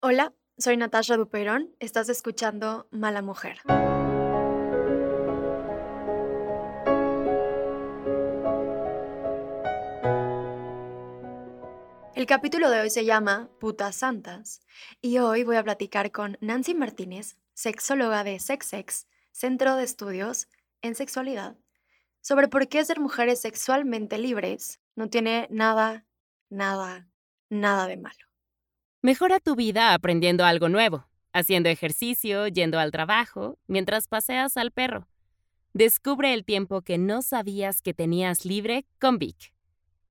Hola, soy Natasha Duperón. Estás escuchando Mala Mujer. El capítulo de hoy se llama Putas Santas y hoy voy a platicar con Nancy Martínez, sexóloga de SexSex, Centro de Estudios en Sexualidad, sobre por qué ser mujeres sexualmente libres no tiene nada, nada, nada de malo. Mejora tu vida aprendiendo algo nuevo, haciendo ejercicio, yendo al trabajo, mientras paseas al perro. Descubre el tiempo que no sabías que tenías libre con Vic.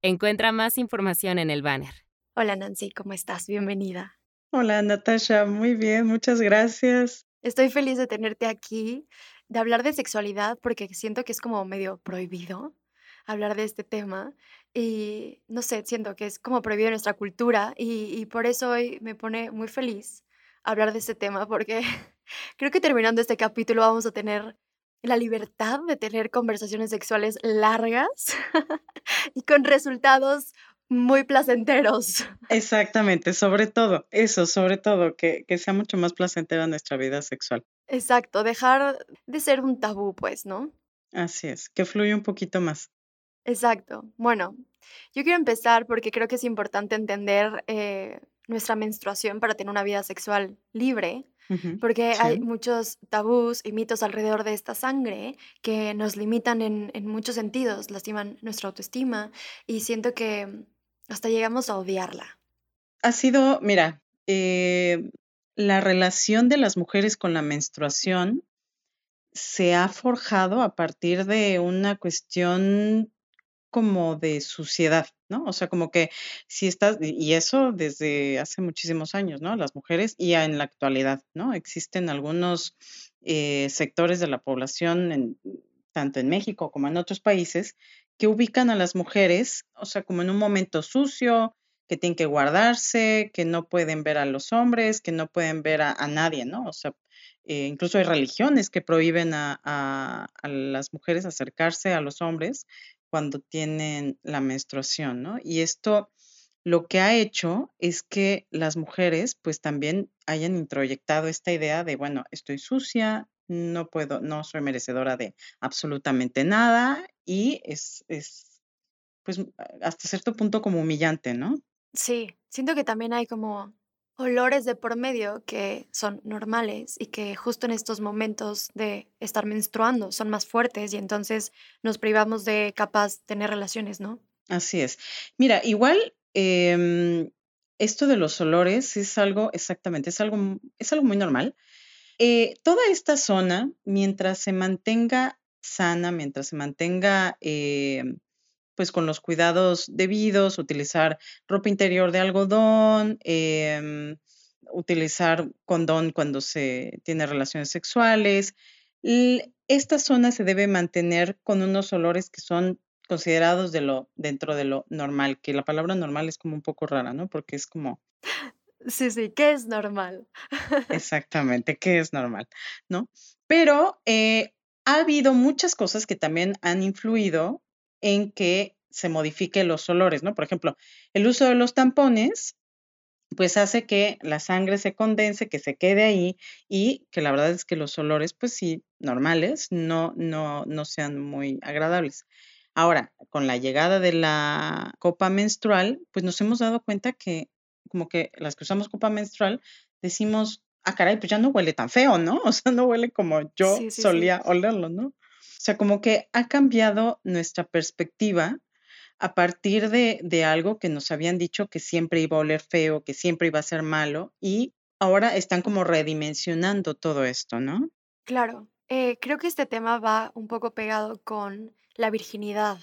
Encuentra más información en el banner. Hola Nancy, ¿cómo estás? Bienvenida. Hola Natasha, muy bien, muchas gracias. Estoy feliz de tenerte aquí, de hablar de sexualidad, porque siento que es como medio prohibido hablar de este tema y no sé, siento que es como prohibido en nuestra cultura y, por eso hoy me pone muy feliz hablar de este tema porque creo que terminando este capítulo vamos a tener la libertad de tener conversaciones sexuales largas y con resultados muy placenteros. Exactamente, sobre todo, eso, sobre todo, que, que sea mucho más placentera nuestra vida sexual. Exacto, dejar de ser un tabú, pues, ¿no? Así es, que fluya un poquito más. Exacto. Bueno, yo quiero empezar porque creo que es importante entender eh, nuestra menstruación para tener una vida sexual libre, porque hay muchos tabús y mitos alrededor de esta sangre que nos limitan en, muchos sentidos, lastiman nuestra autoestima y siento que hasta llegamos a odiarla. Ha sido, mira, eh, la relación de las mujeres con la menstruación se ha forjado a partir de una cuestión como de suciedad, ¿no? O sea, como que si estás, y eso desde hace muchísimos años, ¿no? Las mujeres y en la actualidad, ¿no? Existen algunos eh, sectores de la población, tanto en México como en otros países, que ubican a las mujeres, o sea, como en un momento sucio, que tienen que guardarse, que no pueden ver a los hombres, que no pueden ver a, nadie, ¿no? O sea, eh, incluso hay religiones que prohíben a, a, las mujeres acercarse a los hombres cuando tienen la menstruación, ¿no? Y esto lo que ha hecho es que las mujeres pues también hayan introyectado esta idea de, bueno, estoy sucia, no puedo, no soy merecedora de absolutamente nada y es, es pues hasta cierto punto como humillante, ¿no? Sí, siento que también hay como olores de por medio que son normales y que justo en estos momentos de estar menstruando son más fuertes y entonces nos privamos de capaz tener relaciones, ¿no? Así es. Mira, igual em, esto de los olores es algo, exactamente, es algo, es algo muy normal. Eh, toda esta zona, mientras se mantenga sana, mientras se mantenga em, pues con los cuidados debidos, utilizar ropa interior de algodón, em, utilizar condón cuando se tiene relaciones sexuales. esta zona se debe mantener con unos olores que son considerados de lo, dentro de lo normal, que la palabra normal es como un poco rara, ¿no? Porque es como... Sí, sí, ¿qué es normal? Exactamente, ¿qué es normal? ¿No? Pero eh, ha habido muchas cosas que también han influido en que se modifiquen los olores, ¿no? Por ejemplo, el uso de los tampones, pues hace que la sangre se condense, que se quede ahí y que la verdad es que los olores, pues sí, normales, no, no, no sean muy agradables. Ahora, con la llegada de la copa menstrual, pues nos hemos dado cuenta que como que las que usamos copa menstrual decimos, ah, caray, pues ya no huele tan feo, ¿no? O sea, no huele como yo solía olerlo, ¿no? O sea, como que ha cambiado nuestra perspectiva a partir de, de, algo que nos habían dicho que siempre iba a oler feo, que siempre iba a ser malo, y ahora están como redimensionando todo esto, ¿no? Claro, eh, creo que este tema va un poco pegado con la virginidad,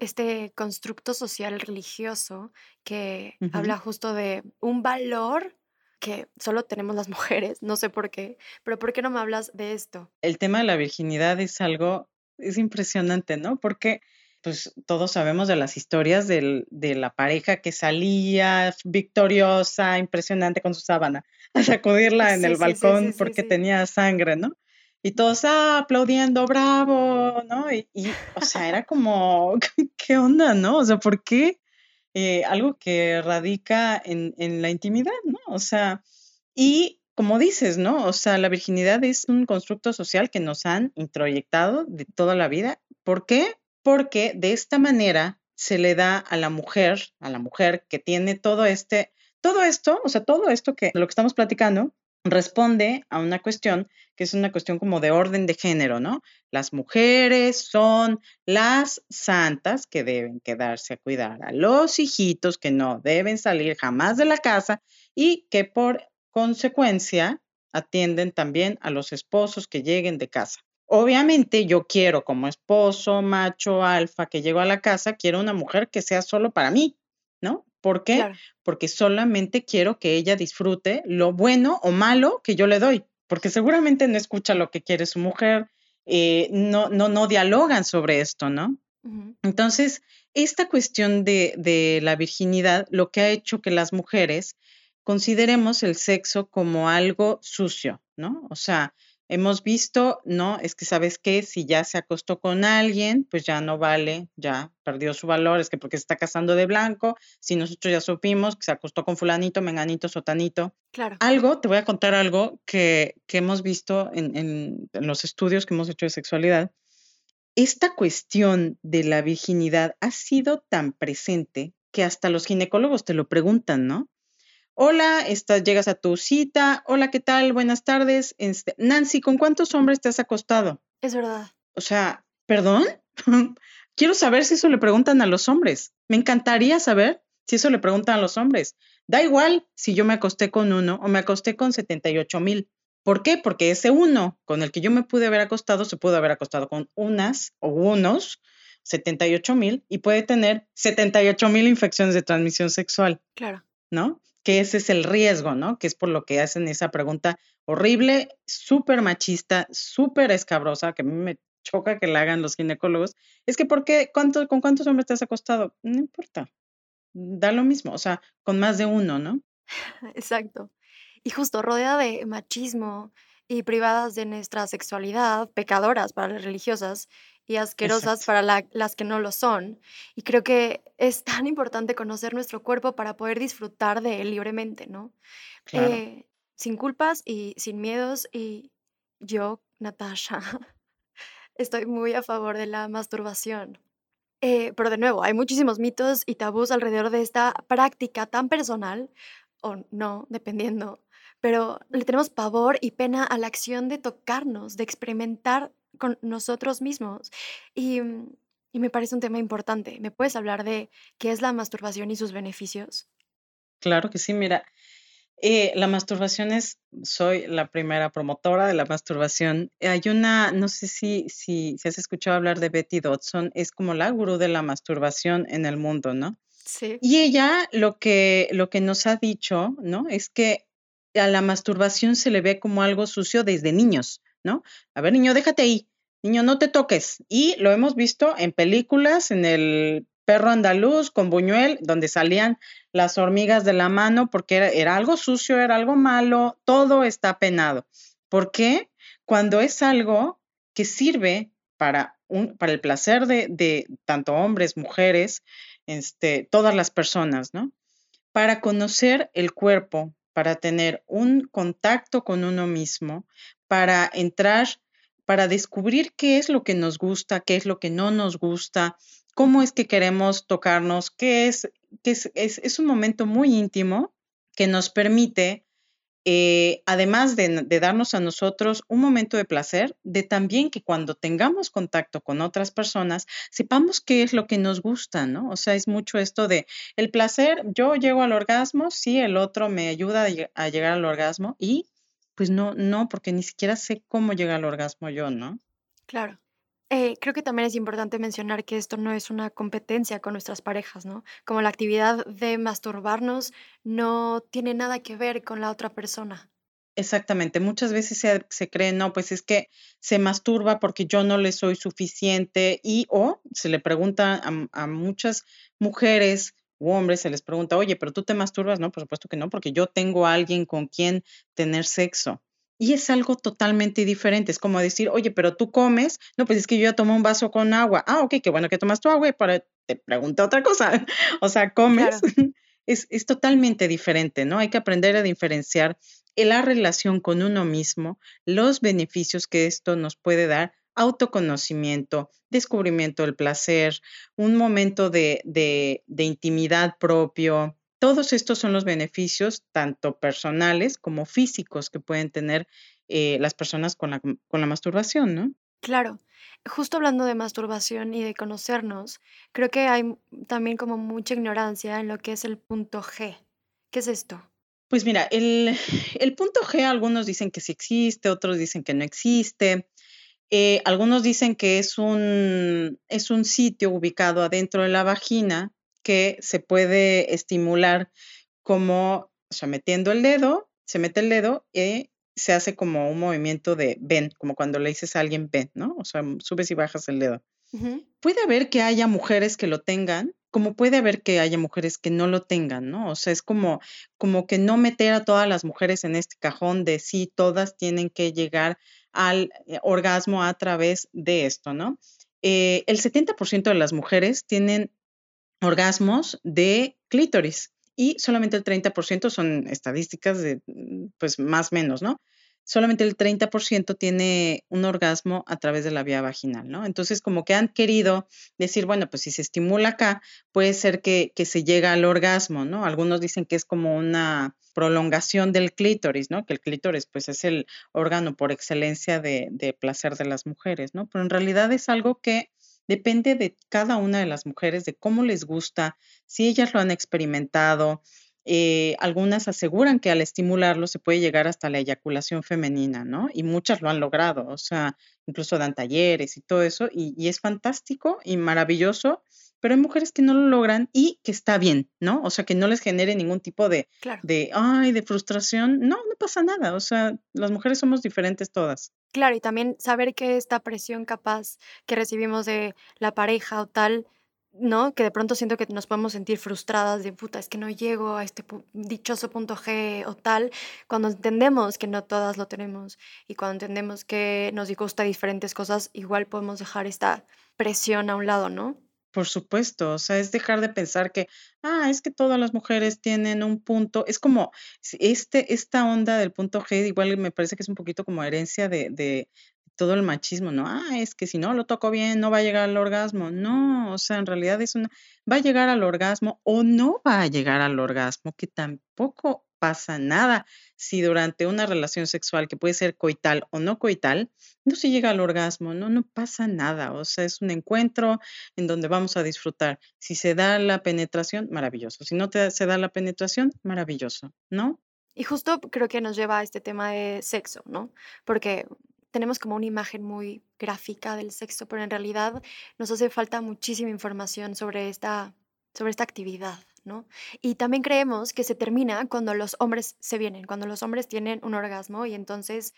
este constructo social religioso que habla justo de un valor que solo tenemos las mujeres, no sé por qué, pero ¿por qué no me hablas de esto? El tema de la virginidad es algo, es impresionante, ¿no? Porque pues todos sabemos de las historias de la pareja que salía victoriosa, impresionante con su sábana, a sacudirla en el balcón porque tenía sangre, ¿no? Y todos ah, aplaudiendo, bravo, ¿no? Y, y, o sea, era como, ¿qué onda, no? O sea, ¿por qué? Eh, algo que radica en, en la intimidad, ¿no? O sea, y como dices, ¿no? O sea, la virginidad es un constructo social que nos han introyectado de toda la vida. ¿Por qué? Porque de esta manera se le da a la mujer, a la mujer que tiene todo este, todo esto, o sea, todo esto que lo que estamos platicando, responde a una cuestión que es una cuestión como de orden de género, ¿no? Las mujeres son las santas que deben quedarse a cuidar a los hijitos que no deben salir jamás de la casa y que por consecuencia atienden también a los esposos que lleguen de casa. Obviamente yo quiero como esposo, macho, alfa, que llego a la casa, quiero una mujer que sea solo para mí, ¿no? ¿Por qué? Porque solamente quiero que ella disfrute lo bueno o malo que yo le doy, porque seguramente no escucha lo que quiere su mujer, eh, no, no, no dialogan sobre esto, ¿no? Entonces, esta cuestión de, de la virginidad, lo que ha hecho que las mujeres consideremos el sexo como algo sucio, ¿no? O sea, hemos visto, no, es que sabes qué, si ya se acostó con alguien, pues ya no vale, ya perdió su valor, es que porque se está casando de blanco, si nosotros ya supimos que se acostó con fulanito, menganito, sotanito. Claro. Algo, te voy a contar algo que, que hemos visto en, en, en los estudios que hemos hecho de sexualidad. Esta cuestión de la virginidad ha sido tan presente que hasta los ginecólogos te lo preguntan, ¿no? Hola, estás, llegas a tu cita. Hola, ¿qué tal? Buenas tardes. Este, Nancy, ¿con cuántos hombres te has acostado? Es verdad. O sea, ¿perdón? Quiero saber si eso le preguntan a los hombres. Me encantaría saber si eso le preguntan a los hombres. Da igual si yo me acosté con uno o me acosté con 78 mil. ¿Por qué? Porque ese uno con el que yo me pude haber acostado se pudo haber acostado con unas o unos 78 mil y puede tener 78 mil infecciones de transmisión sexual. Claro. ¿No? Que ese es el riesgo, ¿no? Que es por lo que hacen esa pregunta horrible, súper machista, súper escabrosa, que a mí me choca que la hagan los ginecólogos. Es que, ¿por qué? ¿Cuánto, ¿Con cuántos hombres te has acostado? No importa. Da lo mismo, o sea, con más de uno, ¿no? Exacto. Y justo rodeada de machismo y privadas de nuestra sexualidad, pecadoras para las religiosas, y asquerosas para las que no lo son. Y creo que es tan importante conocer nuestro cuerpo para poder disfrutar de él libremente, ¿no? Eh, sin culpas y sin miedos. Y yo, Natasha, estoy muy a favor de la masturbación. Eh, pero de nuevo, hay muchísimos mitos y tabús alrededor de esta práctica tan personal, o no, dependiendo, pero le tenemos pavor y pena a la acción de tocarnos, de experimentar con nosotros mismos. Y, mm, y me parece un tema importante. ¿Me puedes hablar de qué es la masturbación y sus beneficios? Claro que sí, mira, eh, la masturbación es, soy la primera promotora de la masturbación. Hay una, no sé si, si, si has escuchado hablar de Betty Dodson, es como la gurú de la masturbación en el mundo, ¿no? Sí. Y ella lo que, lo que nos ha dicho, ¿no? Es que a la masturbación se le ve como algo sucio desde niños, ¿no? A ver, niño, déjate ahí, niño, no te toques. Y lo hemos visto en películas, en el perro andaluz con Buñuel, donde salían las hormigas de la mano porque era, algo sucio, era algo malo, todo está penado. ¿Por qué? Cuando es algo que sirve para, para el placer de, de tanto hombres, mujeres, este, todas las personas, ¿no? Para conocer el cuerpo, para tener un contacto con uno mismo, para entrar, para descubrir qué es lo que nos gusta, qué es lo que no nos gusta, cómo es que queremos tocarnos, qué es, qué es, es, un momento muy íntimo que nos permite eh, además de, de, darnos a nosotros un momento de placer, de también que cuando tengamos contacto con otras personas, sepamos qué es lo que nos gusta, ¿no? O sea, es mucho esto de el placer, yo llego al orgasmo, sí, el otro me ayuda a llegar al orgasmo y pues no, no, porque ni siquiera sé cómo llegar al orgasmo yo, ¿no? Claro. Eh, creo que también es importante mencionar que esto no es una competencia con nuestras parejas, ¿no? Como la actividad de masturbarnos no tiene nada que ver con la otra persona. Exactamente, muchas veces se, se cree, no, pues es que se masturba porque yo no le soy suficiente y o se le pregunta a, a muchas mujeres u hombres, se les pregunta, oye, pero tú te masturbas, no, por supuesto que no, porque yo tengo a alguien con quien tener sexo. y es algo totalmente diferente. Es como decir, oye, pero tú comes, no, pues es que yo ya tomo un vaso con agua. Ah, ok, qué bueno que tomas tu agua y para, te pregunto otra cosa. o sea, comes. Es, es totalmente diferente, ¿no? Hay que aprender a diferenciar la relación con uno mismo, los beneficios que esto nos puede dar, autoconocimiento, descubrimiento del placer, un momento de, de, de intimidad propio, todos estos son los beneficios, tanto personales como físicos, que pueden tener eh, las personas con la, con la masturbación, ¿no? Claro. Justo hablando de masturbación y de conocernos, creo que hay también como mucha ignorancia en lo que es el punto G. ¿Qué es esto? Pues mira, el, el punto G, algunos dicen que sí existe, otros dicen que no existe. Eh, algunos dicen que es un, es un sitio ubicado adentro de la vagina que se puede estimular como, o sea, metiendo el dedo, se mete el dedo y se hace como un movimiento de ven, como cuando le dices a alguien ven, ¿no? O sea, subes y bajas el dedo. Puede haber que haya mujeres que lo tengan, como puede haber que haya mujeres que no lo tengan, ¿no? O sea, es como, como que no meter a todas las mujeres en este cajón de sí, todas tienen que llegar al eh, orgasmo a través de esto, ¿no? Eh, el 70% de las mujeres tienen orgasmos de clítoris y solamente el 30% son estadísticas de, mm, pues más menos, ¿no? Solamente el 30% tiene un orgasmo a través de la vía vaginal, ¿no? Entonces, como que han querido decir, bueno, pues si se estimula acá, puede ser que, que se llega al orgasmo, ¿no? Algunos dicen que es como una prolongación del clítoris, ¿no? Que el clítoris, pues es el órgano por excelencia de, de placer de las mujeres, ¿no? Pero en realidad es algo que Depende de cada una de las mujeres, de cómo les gusta, si ellas lo han experimentado. Eh, algunas aseguran que al estimularlo se puede llegar hasta la eyaculación femenina, ¿no? Y muchas lo han logrado, o sea, incluso dan talleres y todo eso, y, y es fantástico y maravilloso pero hay mujeres que no lo logran y que está bien, ¿no? O sea, que no les genere ningún tipo de, de, ay, de frustración. No, no pasa nada. O sea, las mujeres somos diferentes todas. Claro, y también saber que esta presión capaz que recibimos de la pareja o tal, ¿no? Que de pronto siento que nos podemos sentir frustradas de puta, es que no llego a este dichoso punto G o tal, cuando entendemos que no todas lo tenemos y cuando entendemos que nos gusta diferentes cosas, igual podemos dejar esta presión a un lado, ¿no? Por supuesto, o sea, es dejar de pensar que, ah, es que todas las mujeres tienen un punto, es como este, esta onda del punto G, igual me parece que es un poquito como herencia de, de todo el machismo, ¿no? Ah, es que si no lo toco bien, no va a llegar al orgasmo. No, o sea, en realidad es una, va a llegar al orgasmo o no va a llegar al orgasmo, que tampoco pasa nada si durante una relación sexual que puede ser coital o no coital, no se llega al orgasmo, no, no pasa nada. O sea, es un encuentro en donde vamos a disfrutar. Si se da la penetración, maravilloso. Si no te, se da la penetración, maravilloso, ¿no? Y justo creo que nos lleva a este tema de sexo, ¿no? Porque tenemos como una imagen muy gráfica del sexo, pero en realidad nos hace falta muchísima información sobre esta, sobre esta actividad. ¿no? Y también creemos que se termina cuando los hombres se vienen, cuando los hombres tienen un orgasmo y entonces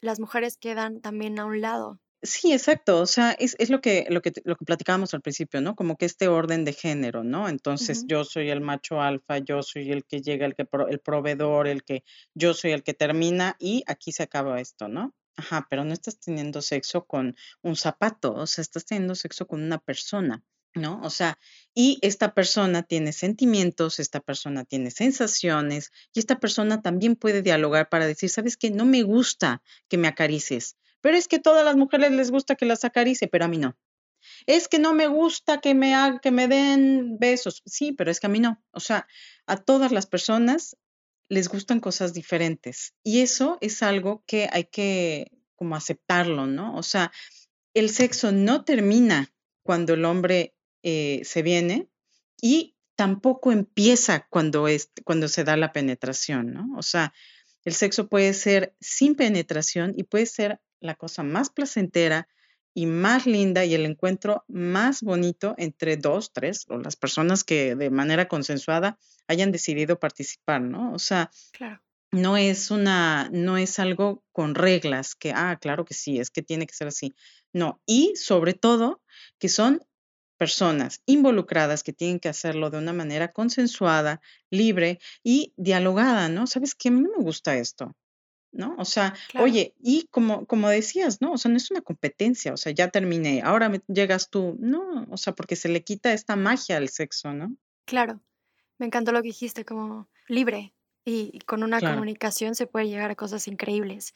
las mujeres quedan también a un lado. Sí, exacto. O sea, es, es lo que, lo que, lo que platicábamos al principio, ¿no? Como que este orden de género, ¿no? Entonces, yo soy el macho alfa, yo soy el que llega, el que el proveedor, el que yo soy el que termina, y aquí se acaba esto, ¿no? Ajá, pero no estás teniendo sexo con un zapato, o sea, estás teniendo sexo con una persona. ¿no? O sea, y esta persona tiene sentimientos, esta persona tiene sensaciones y esta persona también puede dialogar para decir, ¿sabes qué? No me gusta que me acarices, pero es que todas las mujeres les gusta que las acarice, pero a mí no. Es que no me gusta que me, que me den besos. Sí, pero es que a mí no. O sea, a todas las personas les gustan cosas diferentes y eso es algo que hay que como aceptarlo, ¿no? O sea, el sexo no termina cuando el hombre eh, se viene y tampoco empieza cuando, es, cuando se da la penetración, ¿no? O sea, el sexo puede ser sin penetración y puede ser la cosa más placentera y más linda y el encuentro más bonito entre dos, tres o las personas que de manera consensuada hayan decidido participar, ¿no? O sea, no es una, no es algo con reglas que, ah, claro que sí, es que tiene que ser así. No, y sobre todo que son personas involucradas que tienen que hacerlo de una manera consensuada, libre y dialogada, ¿no? ¿Sabes qué? A mí no me gusta esto. ¿No? O sea, Claro. oye, y como, como decías, ¿no? O sea, no es una competencia, o sea, ya terminé, ahora me- llegas tú, no, o sea, porque se le quita esta magia al sexo, ¿no? Claro, me encantó lo que dijiste, como libre y y con una Claro, comunicación se puede llegar a cosas increíbles.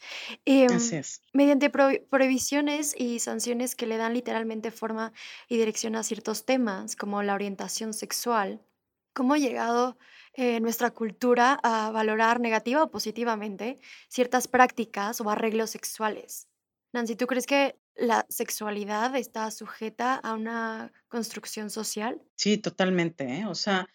así Em, es. mediante prohi- prohibiciones y sanciones que le dan literalmente forma y dirección a ciertos temas, como la orientación sexual, ¿cómo ha llegado eh, nuestra cultura a valorar negativa o positivamente ciertas prácticas o arreglos sexuales? Nancy, ¿tú crees que la sexualidad está sujeta a una construcción social? Sí, totalmente, ¿eh? O sea,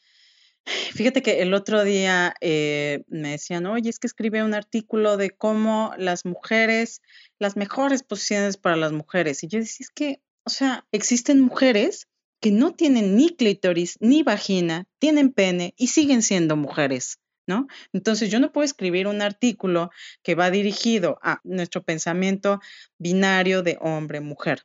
fíjate que el otro día eh, me decían, oye, es que escribí un artículo de cómo las mujeres, las mejores posiciones para las mujeres. Y yo decía, es que, o sea, existen mujeres que no tienen ni clítoris, ni vagina, tienen pene y siguen siendo mujeres, ¿no? Entonces yo no puedo escribir un artículo que va dirigido a nuestro pensamiento binario de hombre-mujer.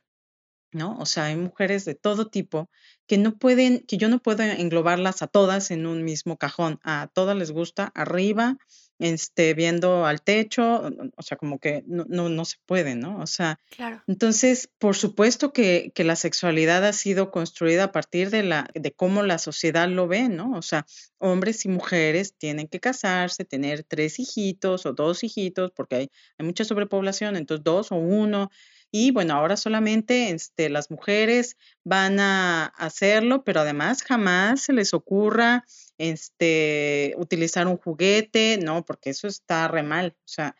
¿no? O sea, hay mujeres de todo tipo que no pueden, que yo no puedo englobarlas a todas en un mismo cajón. A todas les gusta arriba, este, viendo al techo, o sea, como que no, no, no se puede, ¿no? O sea, Claro, entonces, por supuesto que, que la sexualidad ha sido construida a partir de la, de cómo la sociedad lo ve, ¿no? O sea, hombres y mujeres tienen que casarse, tener tres hijitos o dos hijitos, porque hay, hay mucha sobrepoblación, entonces dos o uno, y bueno, ahora solamente este, las mujeres van a hacerlo, pero además jamás se les ocurra este, utilizar un juguete, no, porque eso está re mal. O sea,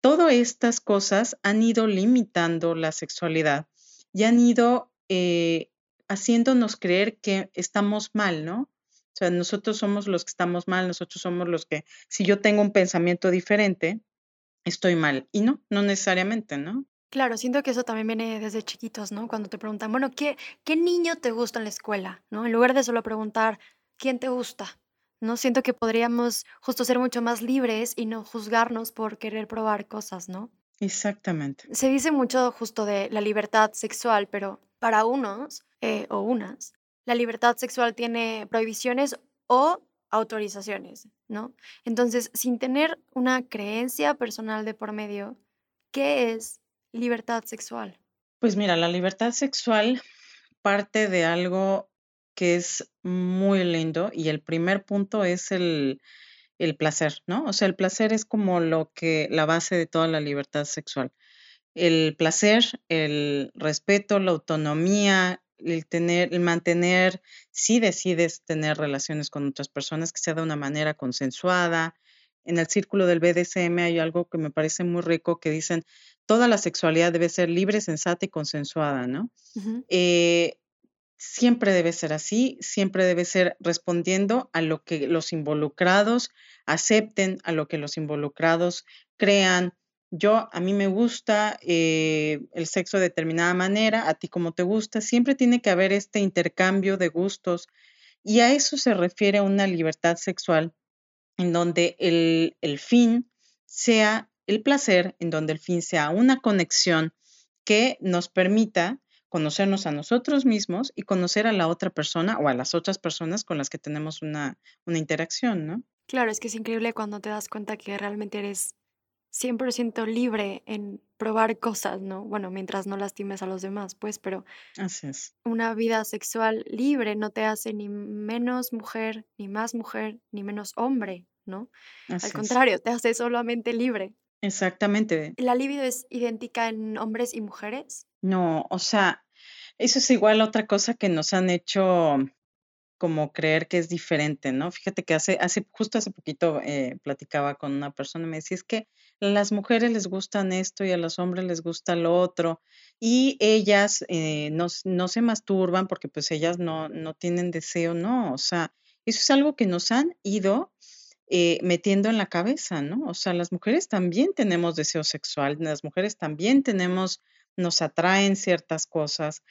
todas estas cosas han ido limitando la sexualidad y han ido eh, haciéndonos creer que estamos mal, ¿no? O sea, nosotros somos los que estamos mal, nosotros somos los que, si yo tengo un pensamiento diferente, estoy mal. Y no, no necesariamente, ¿no? claro, siento que eso también viene desde chiquitos, ¿no? Cuando te preguntan, bueno, ¿qué, qué niño te gusta en la escuela? ¿No? En lugar de solo preguntar, ¿quién te gusta? ¿No? Siento que podríamos justo ser mucho más libres y no juzgarnos por querer probar cosas, ¿no? Exactamente. Se dice mucho justo de la libertad sexual, pero para unos eh, o unas, la libertad sexual tiene prohibiciones o autorizaciones, ¿no? Entonces, sin tener una creencia personal de por medio, ¿qué es libertad sexual? Pues mira, la libertad sexual parte de algo que es muy lindo y el primer punto es el, el placer, ¿no? O sea, el placer es como lo que, la base de toda la libertad sexual. El placer, el respeto, la autonomía, el tener, el mantener, si decides tener relaciones con otras personas, que sea de una manera consensuada. En el círculo del BDSM hay algo que me parece muy rico que dicen, toda la sexualidad debe ser libre, sensata y consensuada, ¿no? Eh, siempre debe ser así, siempre debe ser respondiendo a lo que los involucrados acepten, a lo que los involucrados crean. Yo, a mí me gusta eh, el sexo de determinada manera, a ti como te gusta, siempre tiene que haber este intercambio de gustos y a eso se refiere una libertad sexual en donde el, el fin sea el placer, en donde el fin sea una conexión que nos permita conocernos a nosotros mismos y conocer a la otra persona o a las otras personas con las que tenemos una, una interacción, ¿no? Claro, es que es increíble cuando te das cuenta que realmente eres 100% libre en probar cosas, ¿no? Bueno, mientras no lastimes a los demás, pues, pero Así es, Una vida sexual libre no te hace ni menos mujer, ni más mujer, ni menos hombre, ¿no? Al es. contrario, te hace solamente libre. Exactamente. ¿La libido es idéntica en hombres y mujeres? No, o sea, eso es igual otra cosa que nos han hecho como creer que es diferente, ¿no? Fíjate que hace, hace, justo hace poquito eh, platicaba con una persona y me decía, es que las mujeres les gustan esto y a los hombres les gusta lo otro, y ellas eh, no, no se masturban porque pues ellas no, no tienen deseo, no, o sea, eso es algo que nos han ido eh, metiendo en la cabeza, ¿no? O sea, las mujeres también tenemos deseo sexual, las mujeres también tenemos, nos atraen ciertas cosas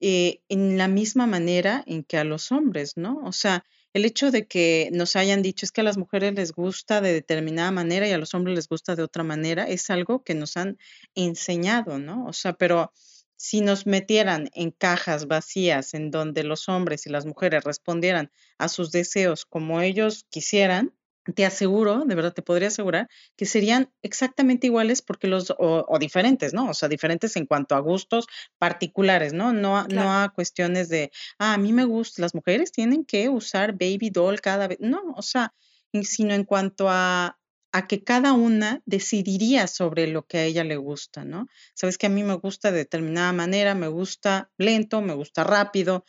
eh, en la misma manera en que a los hombres, ¿no? O sea, el hecho de que nos hayan dicho es que a las mujeres les gusta de determinada manera y a los hombres les gusta de otra manera, es algo que nos han enseñado, ¿no? O sea, pero si nos metieran en cajas vacías en donde los hombres y las mujeres respondieran a sus deseos como ellos quisieran, te aseguro, de verdad te podría asegurar, que serían exactamente iguales porque los, o, o diferentes, ¿no? O sea, diferentes en cuanto a gustos particulares, ¿no? No, a- no a cuestiones de, ah, a mí me gusta, las mujeres tienen que usar baby doll cada vez, no, o sea, sino en cuanto a, a que cada una decidiría sobre lo que a ella le gusta, ¿no? Sabes que a mí me gusta de determinada manera, me gusta lento, me gusta rápido.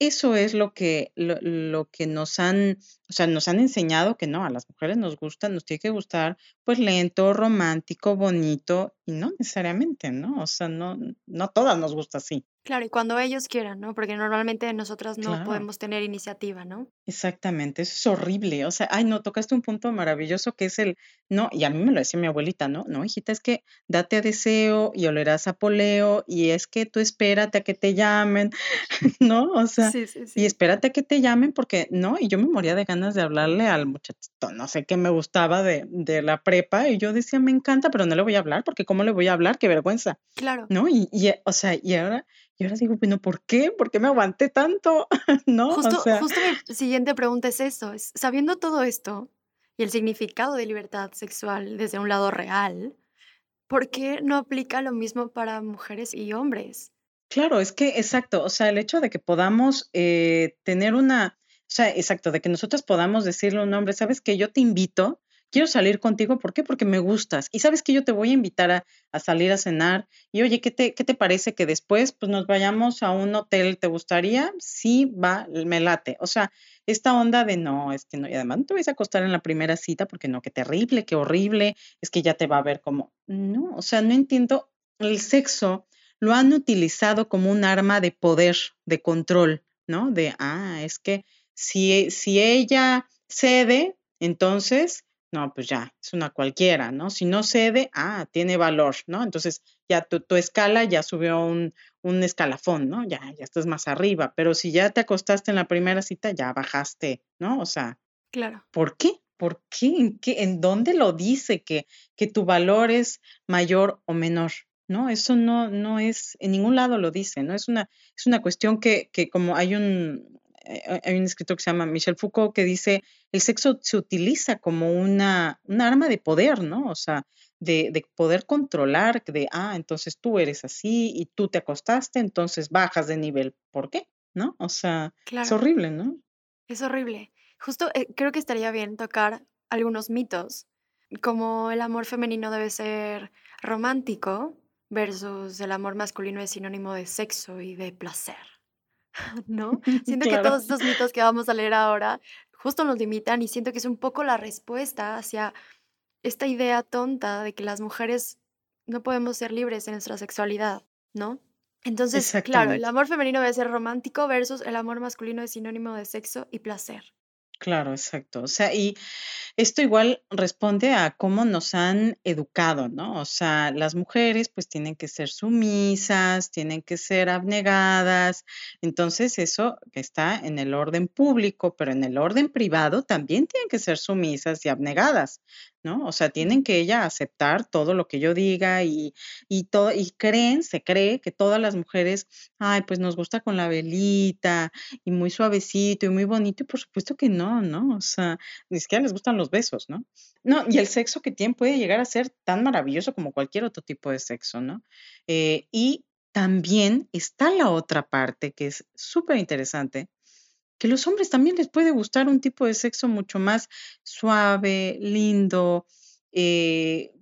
Eso es lo que, lo, lo que nos han o sea, nos han enseñado que no, a las mujeres nos gusta, nos tiene que gustar, pues, lento, romántico, bonito, y no necesariamente, ¿no? O sea, no no todas nos gusta así. Claro, y cuando ellos quieran, ¿no? Porque normalmente nosotras no Claro, podemos tener iniciativa, ¿no? exactamente, eso es horrible. O sea, ay, no, tocaste un punto maravilloso que es el no, y a mí me lo decía mi abuelita, ¿no? No, hijita, es que date a deseo y olerás a poleo, y es que tú espérate a que te llamen, ¿no? O sea, Sí, sí, y espérate a que te llamen porque no, y yo me moría de ganas de hablarle al muchachito, no sé qué me gustaba de de la prepa, y yo decía: "Me encanta, pero no le voy a hablar, porque, ¿cómo le voy a hablar? Qué vergüenza", Claro. ¿no? Y y, o sea, y ahora y ahora digo: "Bueno, ¿por qué? ¿Por qué me aguanté tanto?", ¿no? O Justo sea, justo mi siguiente pregunta es eso, es sabiendo todo esto y el significado de libertad sexual desde un lado real, ¿por qué no aplica lo mismo para mujeres y hombres? claro, es que exacto, o sea, el hecho de que podamos, eh, tener una o sea, exacto, de que nosotros podamos decirle a un hombre: "¿Sabes qué? Yo te invito, quiero salir contigo", ¿por qué? Porque me gustas, y ¿sabes qué? Yo te voy a invitar a salir a cenar, y oye, ¿qué te qué te parece que después, pues, nos vayamos a un hotel? ¿Te gustaría? Sí, va, me late. O sea, esta onda de no, es que no, y además no te vayas a acostar en la primera cita, porque no, qué terrible, qué horrible, es que ya te va a ver como no, o sea, no entiendo, el sexo lo han utilizado como un arma de poder, de control, ¿no? De, ah, es que si, si ella cede, entonces, no, pues ya, es una cualquiera, ¿no? Si no cede, ah, tiene valor, ¿no? Entonces, ya tu, tu escala ya subió un, un escalafón, ¿no? Ya, ya estás más arriba, pero si ya te acostaste en la primera cita, ya bajaste, ¿no? O sea, Claro, ¿por qué? ¿Por qué? ¿En qué? ¿En dónde lo dice que, que tu valor es mayor o menor? ¿No? Eso no, no es, en ningún lado lo dice, ¿no? Es una, es una cuestión que, que como hay un, hay un escritor que se llama Michel Foucault que dice, el sexo se utiliza como una, un arma de poder, ¿no? O sea, de, de poder controlar, de, ah, entonces tú eres así y tú te acostaste, entonces bajas de nivel. ¿Por qué? ¿No? O sea, es horrible, ¿no? es horrible. Justo, eh, creo que estaría bien tocar algunos mitos, como el amor femenino debe ser romántico versus el amor masculino es sinónimo de sexo y de placer. ¿no? Siento que todos estos mitos que vamos a leer ahora justo nos limitan y siento que es un poco la respuesta hacia esta idea tonta de que las mujeres no podemos ser libres en nuestra sexualidad, ¿no? Entonces, claro, el amor femenino debe ser romántico versus el amor masculino es sinónimo de sexo y placer. Claro, exacto. O sea, y esto igual responde a cómo nos han educado, ¿no? O sea, las mujeres pues tienen que ser sumisas, tienen que ser abnegadas. Entonces, eso está en el orden público, pero en el orden privado también tienen que ser sumisas y abnegadas, ¿no? O sea, tienen que ella aceptar todo lo que yo diga y, y todo, y creen, se cree que todas las mujeres, ay, pues nos gusta con la velita y muy suavecito y muy bonito, y por supuesto que no, ¿no? O sea, ni siquiera les gustan los besos, ¿no? No, y el sexo que tienen puede llegar a ser tan maravilloso como cualquier otro tipo de sexo, ¿no? Eh, y también está la otra parte que es súper interesante, que los hombres también les puede gustar un tipo de sexo mucho más suave, lindo, eh,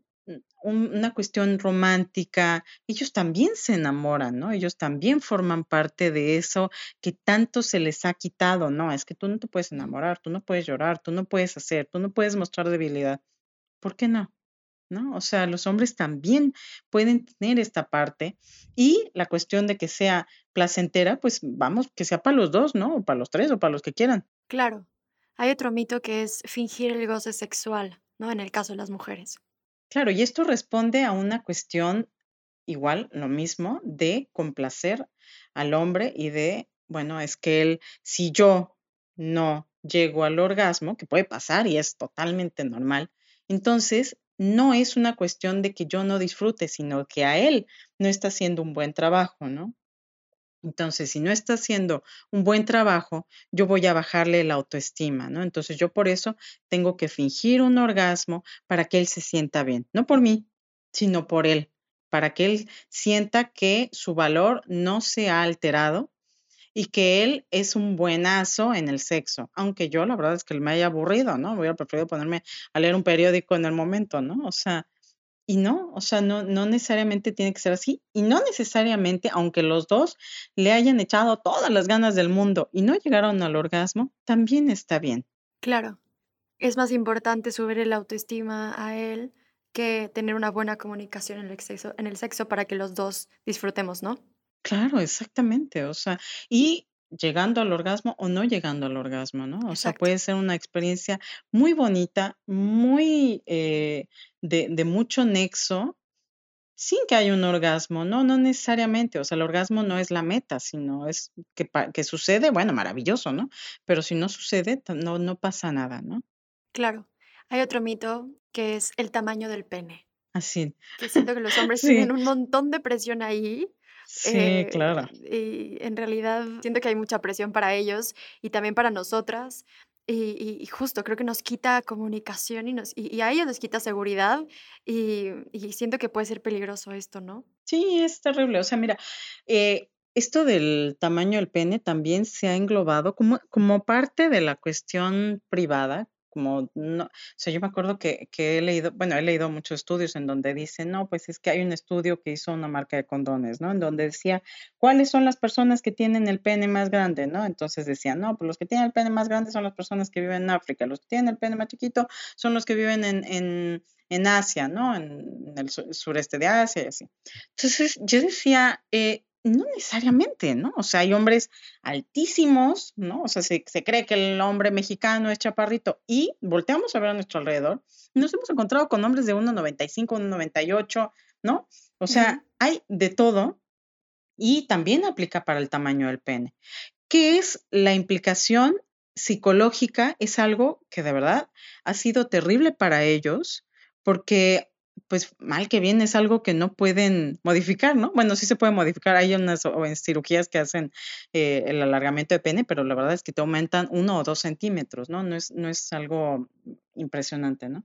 un- una cuestión romántica. Ellos también se enamoran, ¿no? Ellos también forman parte de eso que tanto se les ha quitado, ¿no? Es que tú no te puedes enamorar, tú no puedes llorar, tú no puedes hacer, tú no puedes mostrar debilidad. ¿Por qué no? ¿No? O sea, los hombres también pueden tener esta parte y la cuestión de que sea placentera, pues vamos, que sea para los 2, ¿no? O para los 3 o para los que quieran. Claro. Hay otro mito que es fingir el goce sexual, ¿no? En el caso de las mujeres. Claro, y esto responde a una cuestión igual, lo mismo, de complacer al hombre y de, bueno, es que él, si yo no llego al orgasmo, que puede pasar y es totalmente normal, entonces no es una cuestión de que yo no disfrute, sino que a él no está haciendo un buen trabajo, ¿no? Entonces, si no está haciendo un buen trabajo, yo voy a bajarle la autoestima, ¿no? Entonces, yo por eso tengo que fingir un orgasmo para que él se sienta bien, no por mí, sino por él, para que él sienta que su valor no se ha alterado y que él es un buenazo en el sexo, aunque yo la verdad es que me haya aburrido, ¿no? Hubiera preferido ponerme a leer un periódico en el momento, ¿no? O sea, y no, o sea, no, no necesariamente tiene que ser así. Y no necesariamente, aunque los dos le hayan echado todas las ganas del mundo y no llegaron al orgasmo, también está bien. Claro. Es más importante subir el autoestima a él que tener una buena comunicación en el sexo, en el sexo para que los dos disfrutemos, ¿no? Claro, exactamente. O sea, y llegando al orgasmo o no llegando al orgasmo, ¿no? O sea, puede ser una experiencia muy bonita, muy eh, de, mucho nexo, sin que haya un orgasmo, no, no necesariamente, o sea, el orgasmo no es la meta, sino es que, que sucede, bueno, maravilloso, ¿no? Pero si no sucede, no, no pasa nada, ¿no? Claro. Hay otro mito que es el tamaño del pene. Así. Que siento que los hombres tienen un montón de presión ahí Sí, eh, claro. y en realidad siento que hay mucha presión para ellos y también para nosotras. Y, justo creo que nos quita comunicación y, nos, y, a ellos les quita seguridad y, siento que puede ser peligroso esto, ¿no? Sí, es terrible. O sea, mira, eh, esto del tamaño del pene también se ha englobado como, como parte de la cuestión privada como, no, o sea, yo me acuerdo que, que, he leído, bueno, he leído muchos estudios en donde dicen, no, pues es que hay un estudio que hizo una marca de condones, ¿no? En donde decía, ¿cuáles son las personas que tienen el pene más grande, ¿no? Entonces decían, no, pues los que tienen el pene más grande son las personas que viven en África, los que tienen el pene más chiquito son los que viven en, en, en Asia, ¿no? En, el sureste de Asia y así. Entonces yo decía, eh, no necesariamente, ¿no? O sea, hay hombres altísimos, ¿no? O sea, se, cree que el hombre mexicano es chaparrito y volteamos a ver a nuestro alrededor nos hemos encontrado con hombres de 1,95, 1,98, ¿no? O sea, hay de todo y también aplica para el tamaño del pene. ¿Qué es la implicación psicológica? Es algo que de verdad ha sido terrible para ellos porque pues mal que bien es algo que no pueden modificar, ¿no? Bueno, sí se puede modificar, hay unas cirugías que hacen eh, el alargamiento de pene, pero la verdad es que te aumentan uno o dos centímetros, ¿no? No es, no es algo impresionante, ¿no?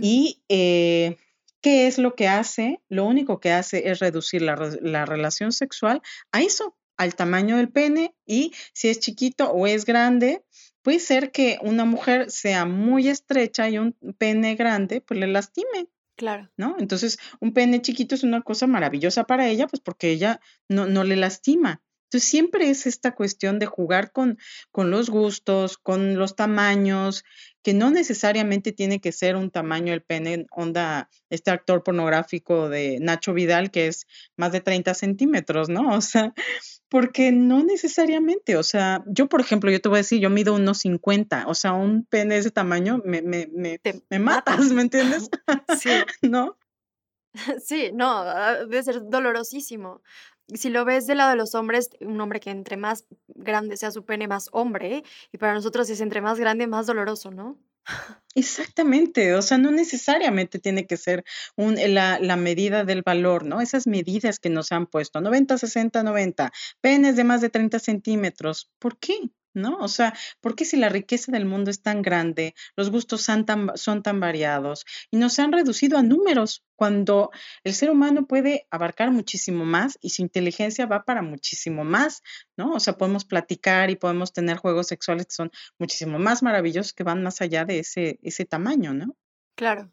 Y eh, ¿qué es lo que hace? Lo único que hace es reducir la, la relación sexual a eso, al tamaño del pene y si es chiquito o es grande, puede ser que una mujer sea muy estrecha y un pene grande, pues le lastime, Claro. ¿no? Entonces, un pene chiquito es una cosa maravillosa para ella, pues porque ella no, no le lastima. Entonces, siempre es esta cuestión de jugar con, con los gustos, con los tamaños, que no necesariamente tiene que ser un tamaño el pene, onda, este actor pornográfico de Nacho Vidal, que es más de 30 centímetros, ¿no? O sea, porque no necesariamente, o sea, yo, por ejemplo, yo te voy a decir, yo mido unos 50, o sea, un pene de ese tamaño me, me, me, me matas, ¿me entiendes? Sí. ¿No? Sí, no, debe ser dolorosísimo. Si lo ves del lado de los hombres, un hombre que entre más grande sea su pene, más hombre, y para nosotros es entre más grande, más doloroso, ¿no? Exactamente, o sea, no necesariamente tiene que ser un, la, la, medida del valor, ¿no? Esas medidas que nos han puesto, 90, 60, 90, penes de más de 30 centímetros, ¿por qué? ¿No? O sea, ¿por qué si la riqueza del mundo es tan grande, los gustos son tan, son tan variados y nos han reducido a números cuando el ser humano puede abarcar muchísimo más y su inteligencia va para muchísimo más, ¿no? O sea, podemos platicar y podemos tener juegos sexuales que son muchísimo más maravillosos que van más allá de ese, ese tamaño, ¿no? Claro.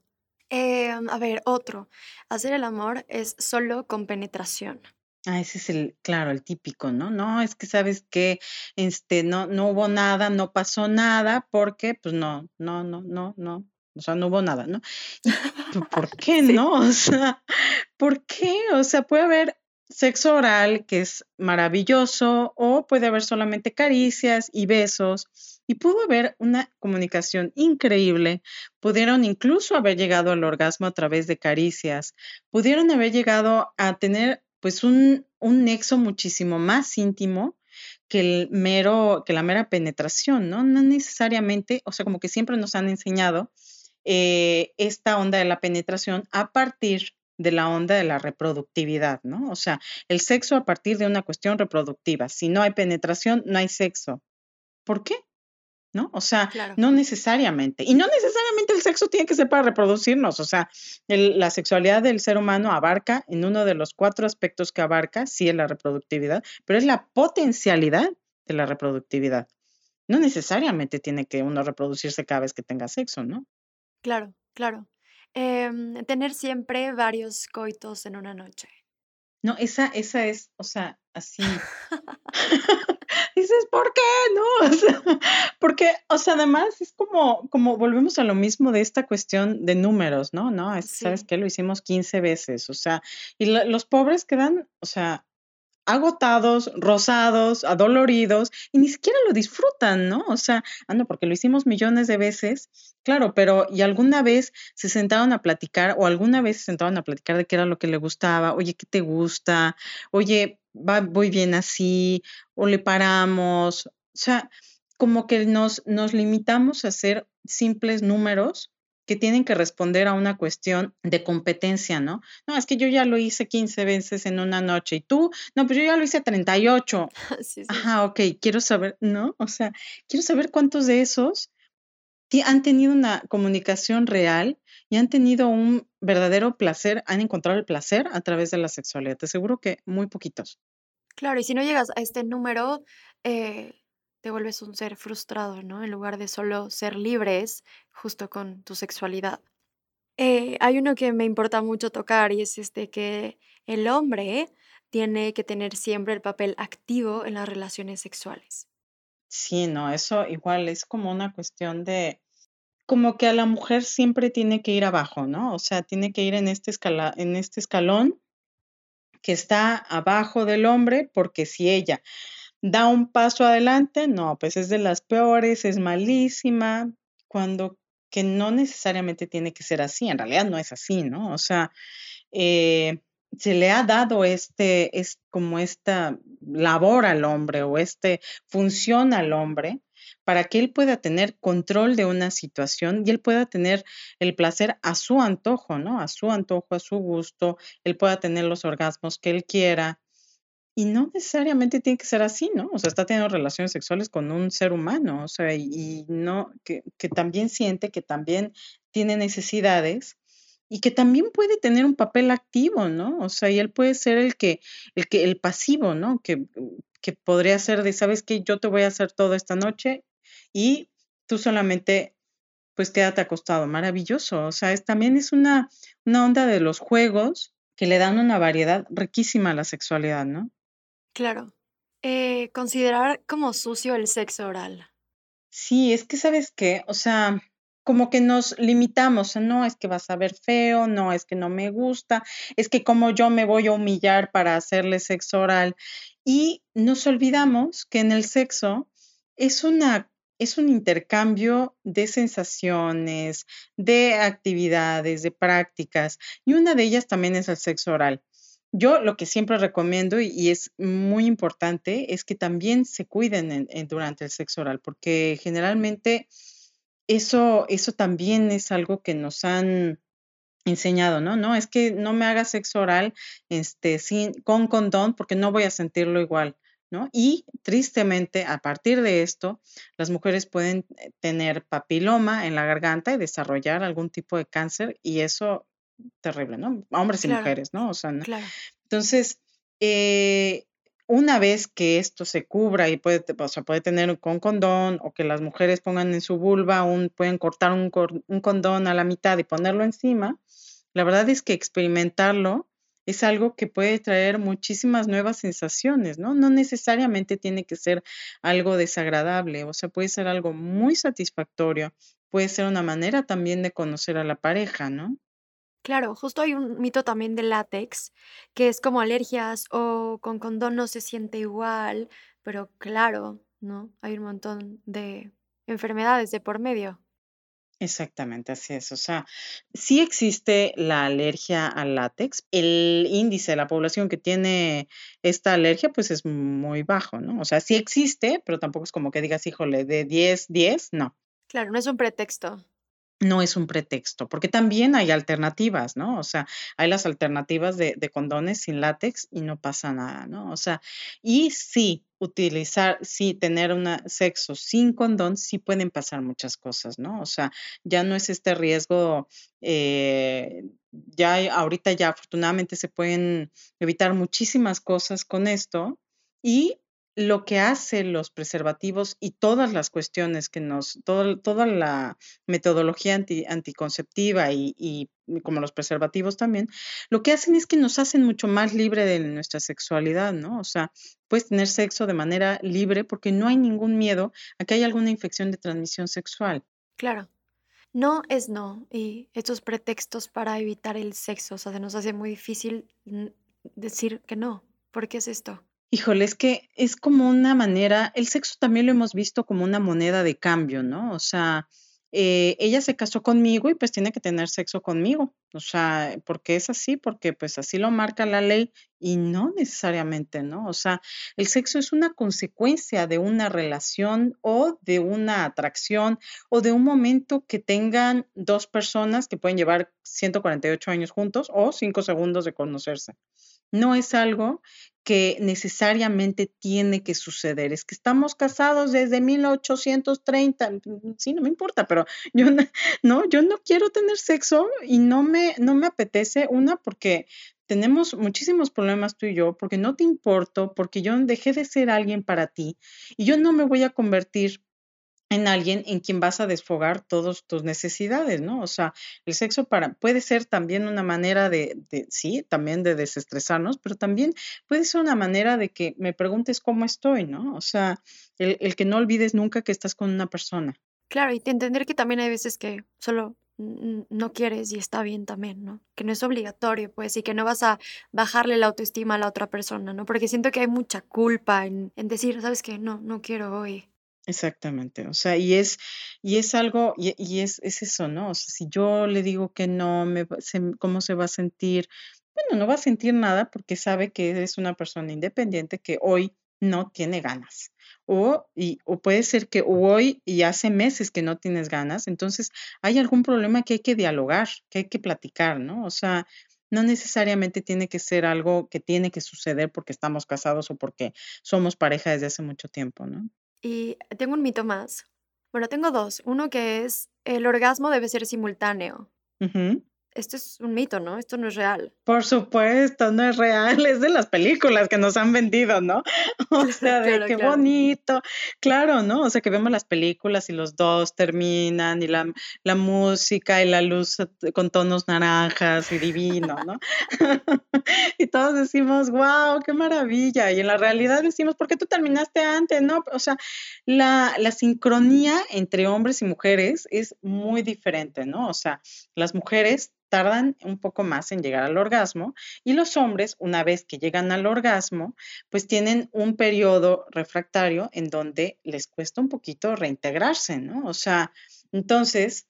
Em, a ver, otro. Hacer el amor es solo con penetración. Ah, ese es el, claro, el típico, ¿no? No, es que sabes que este no, no hubo nada, no pasó nada, porque, pues no, no, no, no, no. O sea, no hubo nada, ¿no? ¿Por qué no? O sea, ¿por qué? O sea, puede haber sexo oral que es maravilloso, o puede haber solamente caricias y besos, y pudo haber una comunicación increíble. Pudieron incluso haber llegado al orgasmo a través de caricias, pudieron haber llegado a tener pues un, un nexo muchísimo más íntimo que el mero, que la mera penetración, ¿no? No necesariamente, o sea, como que siempre nos han enseñado eh, esta onda de la penetración a partir de la onda de la reproductividad, ¿no? O sea, el sexo a partir de una cuestión reproductiva. Si no hay penetración, no hay sexo. ¿Por qué? ¿No? O sea, no necesariamente. Y no necesariamente el sexo tiene que ser para reproducirnos. O sea, la sexualidad del ser humano abarca, en uno de los cuatro aspectos que abarca, sí es la reproductividad, pero es la potencialidad de la reproductividad. No necesariamente tiene que uno reproducirse cada vez que tenga sexo, ¿no? Claro, claro. Em, tener siempre varios coitos en una noche. No, esa, esa es, o sea, así. Dices, ¿por qué? No, o sea, porque, o sea, además es como, como volvemos a lo mismo de esta cuestión de números, ¿no? No, ¿sabes qué? Lo hicimos 15 veces, o sea, y los pobres quedan, o sea, agotados, rosados, adoloridos y ni siquiera lo disfrutan, ¿no? O sea, ah, no, porque lo hicimos millones de veces, claro, pero ¿y alguna vez se sentaron a platicar o alguna vez se sentaron a platicar de qué era lo que le gustaba? Oye, ¿qué te gusta? Oye, va, voy bien así, o le paramos. O sea, como que nos, nos limitamos a hacer simples números que tienen que responder a una cuestión de competencia, ¿no? No, es que yo ya lo hice 15 veces en una noche y tú, no, pues yo ya lo hice 38. Sí, sí. Ajá, ok, quiero saber, ¿no? O sea, quiero saber cuántos de esos han tenido una comunicación real y han tenido un verdadero placer, han encontrado el placer a través de la sexualidad. Te aseguro que muy poquitos. Claro, y si no llegas a este número, eh, te vuelves un ser frustrado, ¿no? En lugar de solo ser libres justo con tu sexualidad. Eh, hay uno que me importa mucho tocar y es este que el hombre tiene que tener siempre el papel activo en las relaciones sexuales. Sí, no, eso igual es como una cuestión de, como que a la mujer siempre tiene que ir abajo, ¿no? O sea, tiene que ir en este, en este escalón que está abajo del hombre, porque si ella da un paso adelante, no, pues es de las peores, es malísima, cuando que no necesariamente tiene que ser así, en realidad no es así, ¿no? O sea, eh, se le ha dado este, es como esta labor al hombre o este función al hombre para que él pueda tener control de una situación y él pueda tener el placer a su antojo, ¿no? A su antojo, a su gusto, él pueda tener los orgasmos que él quiera, y no necesariamente tiene que ser así, ¿no? O sea, está teniendo relaciones sexuales con un ser humano, o sea, y, no, que, que, también siente, que también tiene necesidades y que también puede tener un papel activo, ¿no? O sea, y él puede ser el que, el que, el pasivo, ¿no? Que, que podría ser de, ¿sabes qué? Yo te voy a hacer todo esta noche y tú solamente, pues quédate acostado. Maravilloso. O sea, es, también es una, una onda de los juegos que le dan una variedad riquísima a la sexualidad, ¿no? Claro. Eh, considerar como sucio el sexo oral. Sí, es que sabes qué, o sea, como que nos limitamos, no es que vas a ver feo, no es que no me gusta, es que como yo me voy a humillar para hacerle sexo oral y nos olvidamos que en el sexo es una es un intercambio de sensaciones, de actividades, de prácticas y una de ellas también es el sexo oral. Yo lo que siempre recomiendo y, es muy importante es que también se cuiden durante el sexo oral, porque generalmente eso, eso también es algo que nos han enseñado, ¿no? No, es que no me haga sexo oral este, sin, con condón porque no voy a sentirlo igual, ¿no? Y tristemente, a partir de esto, las mujeres pueden eh, tener papiloma en la garganta y desarrollar algún tipo de cáncer y eso terrible, ¿no? Hombres y mujeres, ¿no? O sea, entonces, eh, una vez que esto se cubra y puede, o sea, puede tener con condón o que las mujeres pongan en su vulva, un, pueden cortar un, un condón a la mitad y ponerlo encima, la verdad es que experimentarlo es algo que puede traer muchísimas nuevas sensaciones, ¿no? No necesariamente tiene que ser algo desagradable, o sea, puede ser algo muy satisfactorio, puede ser una manera también de conocer a la pareja, ¿no? Claro, justo hay un mito también del látex, que es como alergias o con condón no se siente igual, pero claro, ¿no? Hay un montón de enfermedades de por medio. Exactamente, así es. O sea, sí existe la alergia al látex. El índice de la población que tiene esta alergia, pues es muy bajo, ¿no? O sea, sí existe, pero tampoco es como que digas, híjole, de 10, 10, no. Claro, no es un pretexto. No es un pretexto, porque también hay alternativas, ¿no? O sea, hay las alternativas de, condones sin látex y no pasa nada, ¿no? O sea, y sí, utilizar, sí, tener un sexo sin condón, sí pueden pasar muchas cosas, ¿no? O sea, ya no es este riesgo, eh, ya ahorita ya afortunadamente se pueden evitar muchísimas cosas con esto y lo que hacen los preservativos y todas las cuestiones que nos, toda la metodología anticonceptiva y, como los preservativos también, lo que hacen es que nos hacen mucho más libre de nuestra sexualidad, ¿no? O sea, puedes tener sexo de manera libre porque no hay ningún miedo a que haya alguna infección de transmisión sexual. Claro. No es no. Y estos pretextos para evitar el sexo, o sea, se nos hace muy difícil decir que no. ¿Por qué es esto? Híjole, es que es como una manera, el sexo también lo hemos visto como una moneda de cambio, ¿no? O sea, eh, ella se casó conmigo y pues tiene que tener sexo conmigo. O sea, porque es así, porque pues así lo marca la ley y no necesariamente, ¿no? O sea, el sexo es una consecuencia de una relación o de una atracción o de un momento que tengan dos personas que pueden llevar 148 años juntos o cinco segundos de conocerse. No es algo que necesariamente tiene que suceder. Es que estamos casados desde 1830, mm, sí, no me importa, pero yo no, yo no quiero tener sexo y no me, no me apetece, una, porque tenemos muchísimos problemas tú y yo, porque no te importo, porque yo dejé de ser alguien para ti y yo no me voy a convertir en alguien en quien vas a desfogar todas tus necesidades, ¿no? O sea, el sexo para, puede ser también una manera de, sí, también de desestresarnos, pero también puede ser una manera de que me preguntes cómo estoy, ¿no? O sea, el, que no olvides nunca que estás con una persona. Claro, y entender que también hay veces que solo no quieres y está bien también, ¿no? Que no es obligatorio, pues, y que no vas a bajarle la autoestima a la otra persona, ¿no? Porque siento que hay mucha culpa en, en decir, ¿sabes qué? No, no quiero hoy. Exactamente, o sea, y es, y es algo, y, es, es eso, ¿no? O sea, si yo le digo que no, me, ¿cómo se va a sentir? Bueno, no va a sentir nada porque sabe que es una persona independiente que hoy no tiene ganas. O, y, o puede ser que hoy y hace meses que no tienes ganas, entonces hay algún problema que hay que dialogar, que hay que platicar, ¿no? O sea, no necesariamente tiene que ser algo que tiene que suceder porque estamos casados o porque somos pareja desde hace mucho tiempo, ¿no? Y tengo un mito más. Bueno, tengo dos. Uno que es el orgasmo debe ser simultáneo esto es un mito, ¿no? Esto no es real. Por supuesto, no es real, es de las películas que nos han vendido, ¿no? O sea, de qué bonito. Claro, ¿no? O sea, que vemos las películas y los dos terminan y la, la música y la luz con tonos naranjas y divino, ¿no? y todos decimos, wow, qué maravilla. Y en la realidad decimos, ¿por qué tú terminaste antes? No, o sea, la, la sincronía entre hombres y mujeres es muy diferente, ¿no? O sea, las mujeres tardan un poco más en llegar al orgasmo y los hombres, una vez que llegan al orgasmo, pues tienen un periodo refractario en donde les cuesta un poquito reintegrarse, ¿no? O sea, entonces,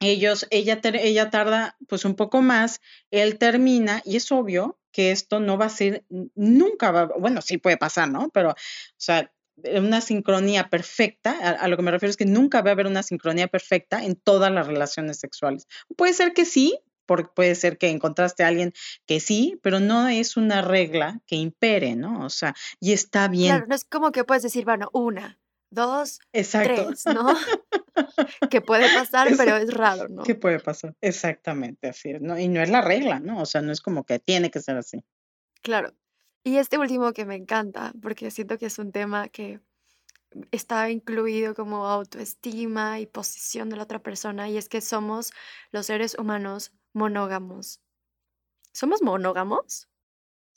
ellos, ella, ella tarda pues un poco más, él termina y es obvio que esto no va a ser, nunca va, bueno, sí puede pasar, ¿no? Pero, o sea, una sincronía perfecta, a, lo que me refiero es que nunca va a haber una sincronía perfecta en todas las relaciones sexuales. Puede ser que sí, porque puede ser que encontraste a alguien que sí, pero no es una regla que impere, ¿no? O sea, y está bien. Claro, no es como que puedes decir, bueno, una, dos, tres, ¿no? que puede pasar, pero es raro, ¿no? Que puede pasar, exactamente, así es, ¿no? Y no es la regla, ¿no? O sea, no es como que tiene que ser así. Claro. Y este último que me encanta, porque siento que es un tema que está incluido como autoestima y posición de la otra persona, y es que somos los seres humanos monógamos. ¿Somos monógamos?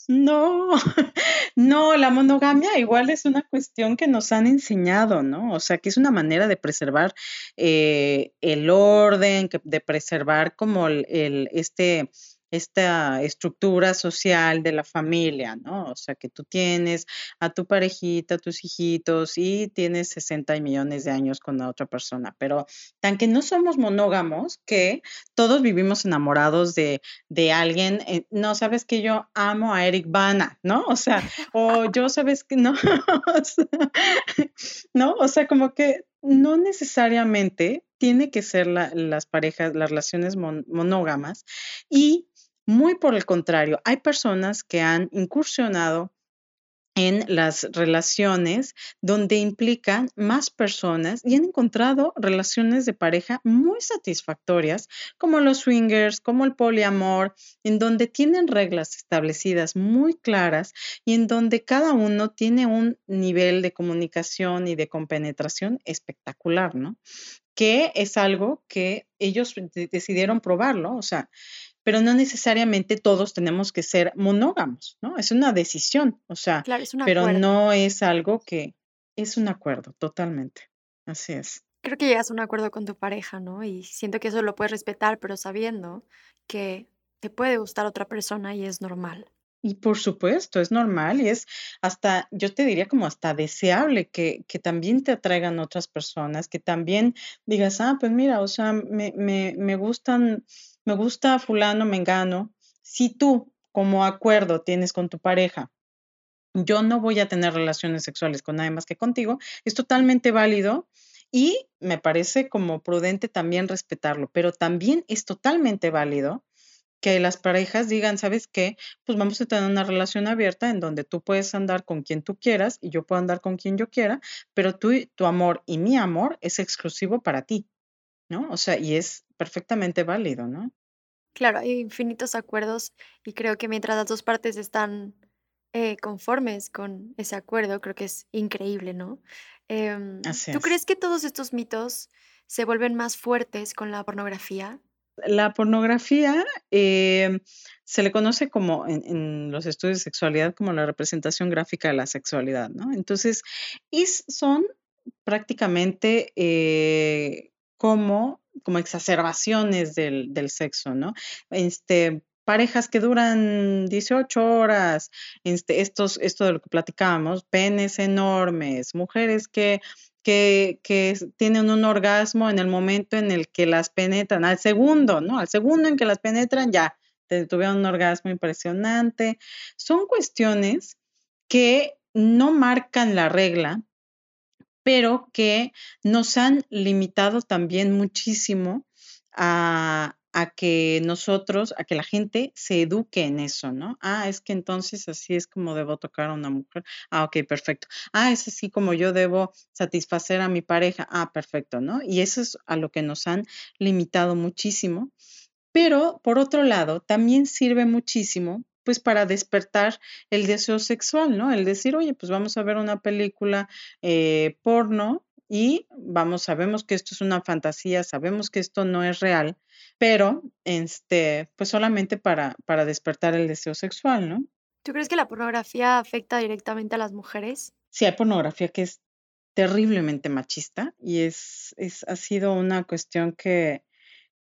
No, no, la monogamia igual es una cuestión que nos han enseñado, ¿no? O sea, que es una manera de preservar eh, el orden, de preservar como el este esta estructura social de la familia, ¿no? O sea, que tú tienes a tu parejita, a tus hijitos y tienes 60 millones de años con la otra persona, pero tan que no somos monógamos, que todos vivimos enamorados de, de alguien, eh, no, sabes que yo amo a Eric Bana, ¿no? O sea, o yo sabes que no, ¿no? O sea, como que no necesariamente tiene que ser las parejas, las relaciones monógamas y muy por el contrario, hay personas que han incursionado en las relaciones donde implican más personas y han encontrado relaciones de pareja muy satisfactorias, como los swingers, como el poliamor, en donde tienen reglas establecidas muy claras y en donde cada uno tiene un nivel de comunicación y de compenetración espectacular, ¿no? Que es algo que ellos decidieron probarlo, o sea, pero no necesariamente todos tenemos que ser monógamos, ¿no? Es una decisión, o sea, pero no es algo que es un acuerdo, totalmente. Así es. Creo que llegas a un acuerdo con tu pareja, ¿no? Y siento que eso lo puedes respetar, pero sabiendo que te puede gustar otra persona y es normal. Y por supuesto, es normal y es hasta, yo te diría como hasta deseable que, que también te atraigan otras personas, que también digas, ah, pues mira, o sea, me, me, me gustan me gusta fulano, mengano, si tú como acuerdo tienes con tu pareja, yo no voy a tener relaciones sexuales con nadie más que contigo, es totalmente válido y me parece como prudente también respetarlo, pero también es totalmente válido que las parejas digan, ¿sabes qué? Pues vamos a tener una relación abierta en donde tú puedes andar con quien tú quieras y yo puedo andar con quien yo quiera, pero tú, tu amor y mi amor es exclusivo para ti. ¿No? O sea, y es perfectamente válido, ¿no? Claro, hay infinitos acuerdos y creo que mientras las dos partes están eh, conformes con ese acuerdo, creo que es increíble, ¿no? Em, ¿tú crees que todos estos mitos se vuelven más fuertes con la pornografía? La pornografía em, se le conoce como en, los estudios de sexualidad como la representación gráfica de la sexualidad, ¿no? Entonces, y son prácticamente eh, como, como exacerbaciones del, del sexo, ¿no? Este, parejas que duran 18 horas, este, estos, esto de lo que platicábamos, penes enormes, mujeres que, que, que, tienen un orgasmo en el momento en el que las penetran, al segundo, ¿no? Al segundo en que las penetran, ya tuvieron un orgasmo impresionante. Son cuestiones que no marcan la regla, pero que nos han limitado también muchísimo a, que nosotros, a que la gente se eduque en eso, ¿no? Ah, es que entonces así es como debo tocar a una mujer. Ah, ok, perfecto. Ah, es así como yo debo satisfacer a mi pareja. Ah, perfecto, ¿no? Y eso es a lo que nos han limitado muchísimo. Pero por otro lado, también sirve muchísimo pues para despertar el deseo sexual, ¿no? El decir, oye, pues vamos a ver una película eh, porno y vamos, sabemos que esto es una fantasía, sabemos que esto no es real, pero este, pues solamente para, para despertar el deseo sexual, ¿no? ¿Tú crees que la pornografía afecta directamente a las mujeres? Sí, hay pornografía que es terriblemente machista y es, es ha sido una cuestión que,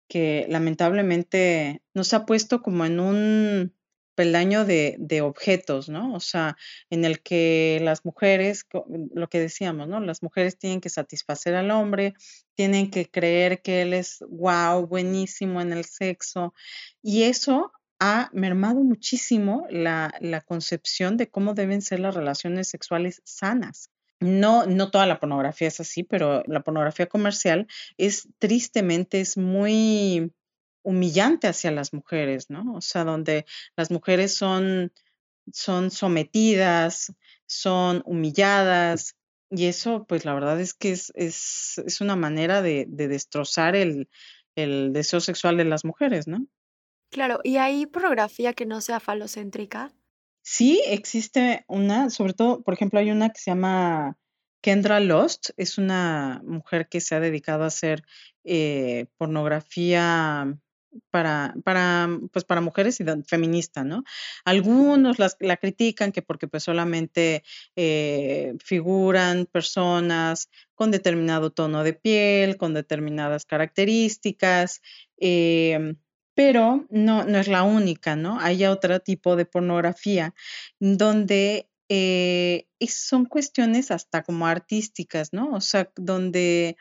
que lamentablemente nos ha puesto como en un peldaño de, de, objetos, ¿no? O sea, en el que las mujeres, lo que decíamos, ¿no? Las mujeres tienen que satisfacer al hombre, tienen que creer que él es wow, buenísimo en el sexo, y eso ha mermado muchísimo la, la concepción de cómo deben ser las relaciones sexuales sanas. No, no toda la pornografía es así, pero la pornografía comercial es tristemente, es muy humillante hacia las mujeres, ¿no? O sea, donde las mujeres son, son sometidas, son humilladas, y eso, pues la verdad es que es, es, es una manera de, de destrozar el, el, deseo sexual de las mujeres, ¿no? Claro, ¿y hay pornografía que no sea falocéntrica? Sí, existe una, sobre todo, por ejemplo, hay una que se llama Kendra Lost, es una mujer que se ha dedicado a hacer eh, pornografía para, para, pues para mujeres y feministas, ¿no? Algunos las, la critican que porque pues solamente eh, figuran personas con determinado tono de piel, con determinadas características, em, pero no, no es la única, ¿no? Hay otro tipo de pornografía donde eh, son cuestiones hasta como artísticas, ¿no? O sea, donde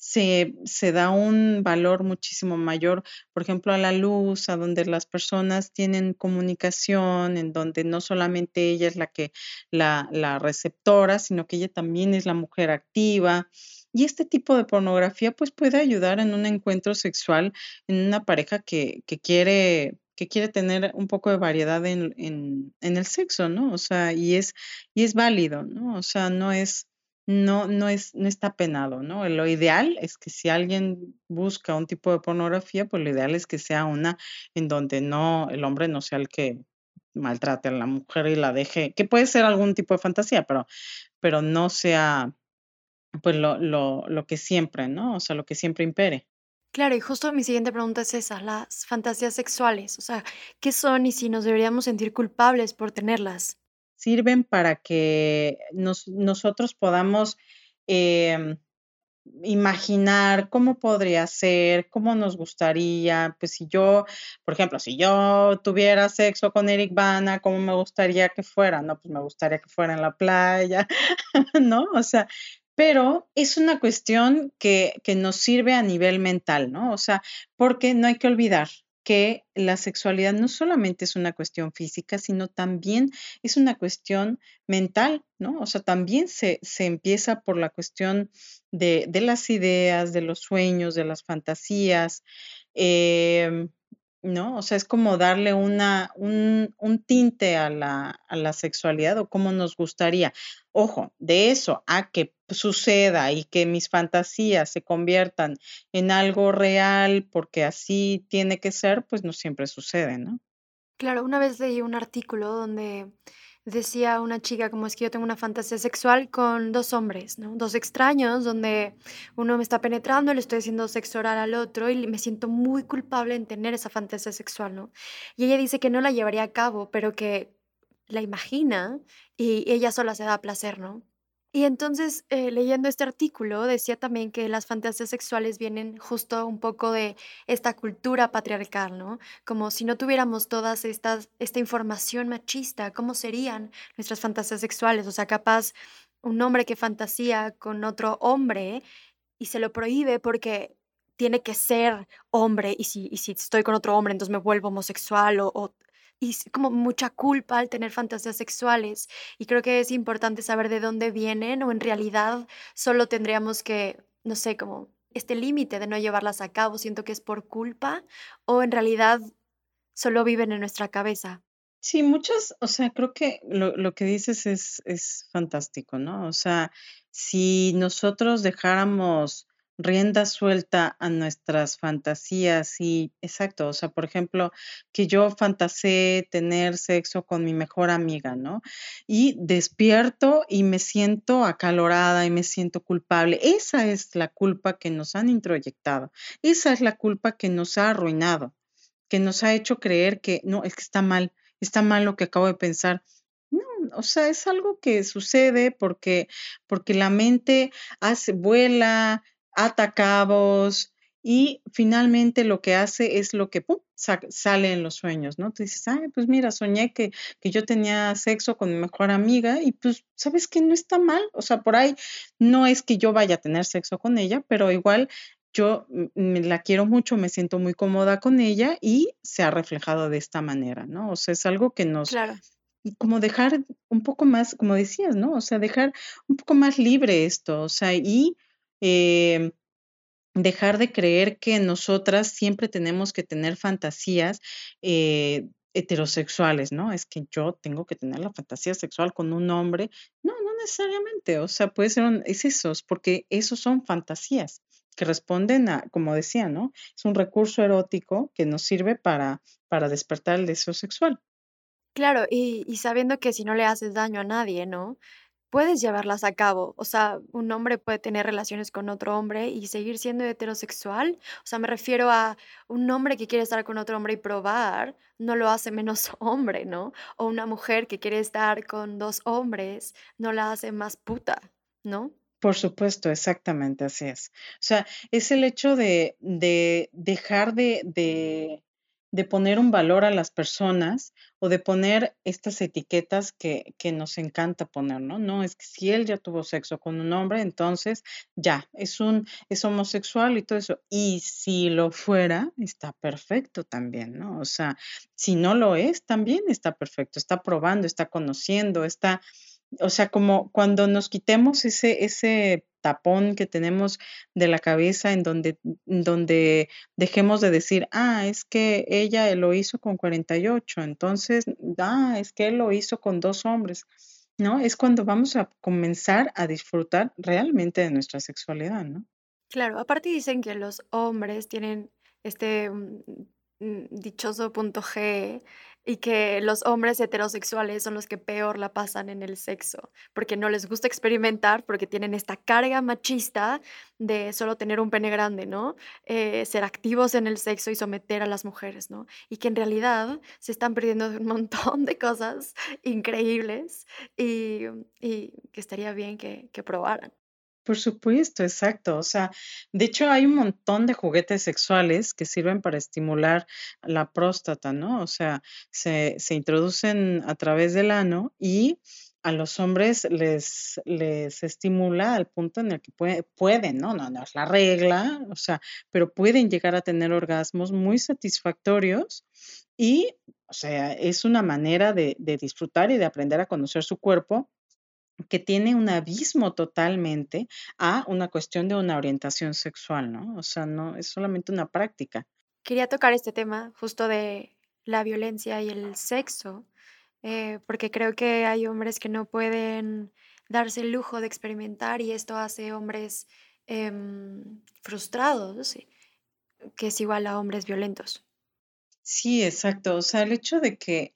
se, se, da un valor muchísimo mayor, por ejemplo, a la luz, a donde las personas tienen comunicación, en donde no solamente ella es la que la, la receptora, sino que ella también es la mujer activa. Y este tipo de pornografía pues puede ayudar en un encuentro sexual en una pareja que, que quiere que quiere tener un poco de variedad en, en, en, el sexo, ¿no? O sea, y es, y es válido, ¿no? O sea, no es, no, no es, no está penado, ¿no? Lo ideal es que si alguien busca un tipo de pornografía, pues lo ideal es que sea una en donde no, el hombre no sea el que maltrate a la mujer y la deje, que puede ser algún tipo de fantasía, pero, pero no sea pues lo, lo, lo que siempre, ¿no? O sea, lo que siempre impere. Claro, y justo mi siguiente pregunta es esa, las fantasías sexuales, o sea, ¿qué son y si nos deberíamos sentir culpables por tenerlas? Sirven para que nos, nosotros podamos em, imaginar cómo podría ser, cómo nos gustaría, pues si yo, por ejemplo, si yo tuviera sexo con Eric Bana, ¿cómo me gustaría que fuera? No, pues me gustaría que fuera en la playa, ¿no? O sea, pero es una cuestión que, que nos sirve a nivel mental, ¿no? O sea, porque no hay que olvidar que la sexualidad no solamente es una cuestión física, sino también es una cuestión mental, ¿no? O sea, también se, se empieza por la cuestión de, de, las ideas, de los sueños, de las fantasías. Eh, ¿no? O sea, es como darle una, un, un tinte a la, a la, sexualidad o cómo nos gustaría. Ojo, de eso a que suceda y que mis fantasías se conviertan en algo real porque así tiene que ser, pues no siempre sucede, ¿no? Claro, una vez leí un artículo donde decía una chica como es que yo tengo una fantasía sexual con dos hombres, ¿no? Dos extraños donde uno me está penetrando, le estoy haciendo sexo oral al otro y me siento muy culpable en tener esa fantasía sexual, ¿no? Y ella dice que no la llevaría a cabo, pero que la imagina y ella sola se da placer, ¿no? Y entonces, eh, leyendo este artículo, decía también que las fantasías sexuales vienen justo un poco de esta cultura patriarcal, ¿no? Como si no tuviéramos estas, esta información machista, ¿cómo serían nuestras fantasías sexuales? O sea, capaz un hombre que fantasía con otro hombre y se lo prohíbe porque tiene que ser hombre y si, estoy con otro hombre entonces me vuelvo homosexual o y como mucha culpa al tener fantasías sexuales. Y creo que es importante saber de dónde vienen o en realidad solo tendríamos que, no sé, como este límite de no llevarlas a cabo. Siento que es por culpa o en realidad solo viven en nuestra cabeza. Sí, muchas, o sea, creo que lo, lo que dices es, es fantástico, ¿no? O sea, si nosotros dejáramos rienda suelta a nuestras fantasías y exacto, o sea, por ejemplo, que yo fantaseé tener sexo con mi mejor amiga, ¿no? Y despierto y me siento acalorada y me siento culpable. Esa es la culpa que nos han introyectado. Esa es la culpa que nos ha arruinado, que nos ha hecho creer que no, es que está mal, está mal lo que acabo de pensar. No, o sea, es algo que sucede porque, porque la mente hace, vuela, atacabos y finalmente lo que hace es lo que sale en los sueños, ¿no? Tú dices, ay, pues mira, soñé que, que yo tenía sexo con mi mejor amiga y pues, ¿sabes que No está mal, o sea, por ahí no es que yo vaya a tener sexo con ella, pero igual yo me la quiero mucho, me siento muy cómoda con ella y se ha reflejado de esta manera, ¿no? O sea, es algo que nos... Claro. Como dejar un poco más, como decías, ¿no? O sea, dejar un poco más libre esto, o sea, y eh, dejar de creer que nosotras siempre tenemos que tener fantasías eh, heterosexuales, ¿no? Es que yo tengo que tener la fantasía sexual con un hombre. No, no necesariamente, o sea, puede ser, un, es esos, porque esos son fantasías que responden a, como decía, ¿no? Es un recurso erótico que nos sirve para, para despertar el deseo sexual. Claro, y, y sabiendo que si no le haces daño a nadie, ¿no? Puedes llevarlas a cabo. O sea, un hombre puede tener relaciones con otro hombre y seguir siendo heterosexual. O sea, me refiero a un hombre que quiere estar con otro hombre y probar, no lo hace menos hombre, ¿no? O una mujer que quiere estar con dos hombres, no la hace más puta, ¿no? Por supuesto, exactamente así es. O sea, es el hecho de, de dejar de, de de poner un valor a las personas o de poner estas etiquetas que, que, nos encanta poner, ¿no? No, es que si él ya tuvo sexo con un hombre, entonces ya, es un, es homosexual y todo eso. Y si lo fuera, está perfecto también, ¿no? O sea, si no lo es, también está perfecto, está probando, está conociendo, está, o sea, como cuando nos quitemos ese, ese tapón que tenemos de la cabeza en donde, donde dejemos de decir, ah, es que ella lo hizo con 48, entonces, ah, es que él lo hizo con dos hombres. ¿no? Es cuando vamos a comenzar a disfrutar realmente de nuestra sexualidad, ¿no? Claro, aparte dicen que los hombres tienen este mm, mm, dichoso punto G y que los hombres heterosexuales son los que peor la pasan en el sexo, porque no les gusta experimentar, porque tienen esta carga machista de solo tener un pene grande, ¿no? Eh, ser activos en el sexo y someter a las mujeres, ¿no? Y que en realidad se están perdiendo un montón de cosas increíbles y, que estaría bien que probaran. Por supuesto, exacto. O sea, de hecho hay un montón de juguetes sexuales que sirven para estimular la próstata, ¿no? O sea, se, se introducen a través del ano y a los hombres les, les estimula al punto en el que pueden, ¿no? ¿no? No es la regla, o sea, pero pueden llegar a tener orgasmos muy satisfactorios y, o sea, es una manera de, de disfrutar y de aprender a conocer su cuerpo que tiene un abismo totalmente a una cuestión de una orientación sexual, ¿no? O sea, no es solamente una práctica. Quería tocar este tema justo de la violencia y el sexo, eh, porque creo que hay hombres que no pueden darse el lujo de experimentar y esto hace hombres em, frustrados, que es igual a hombres violentos. Sí, exacto. O sea, el hecho de que eh,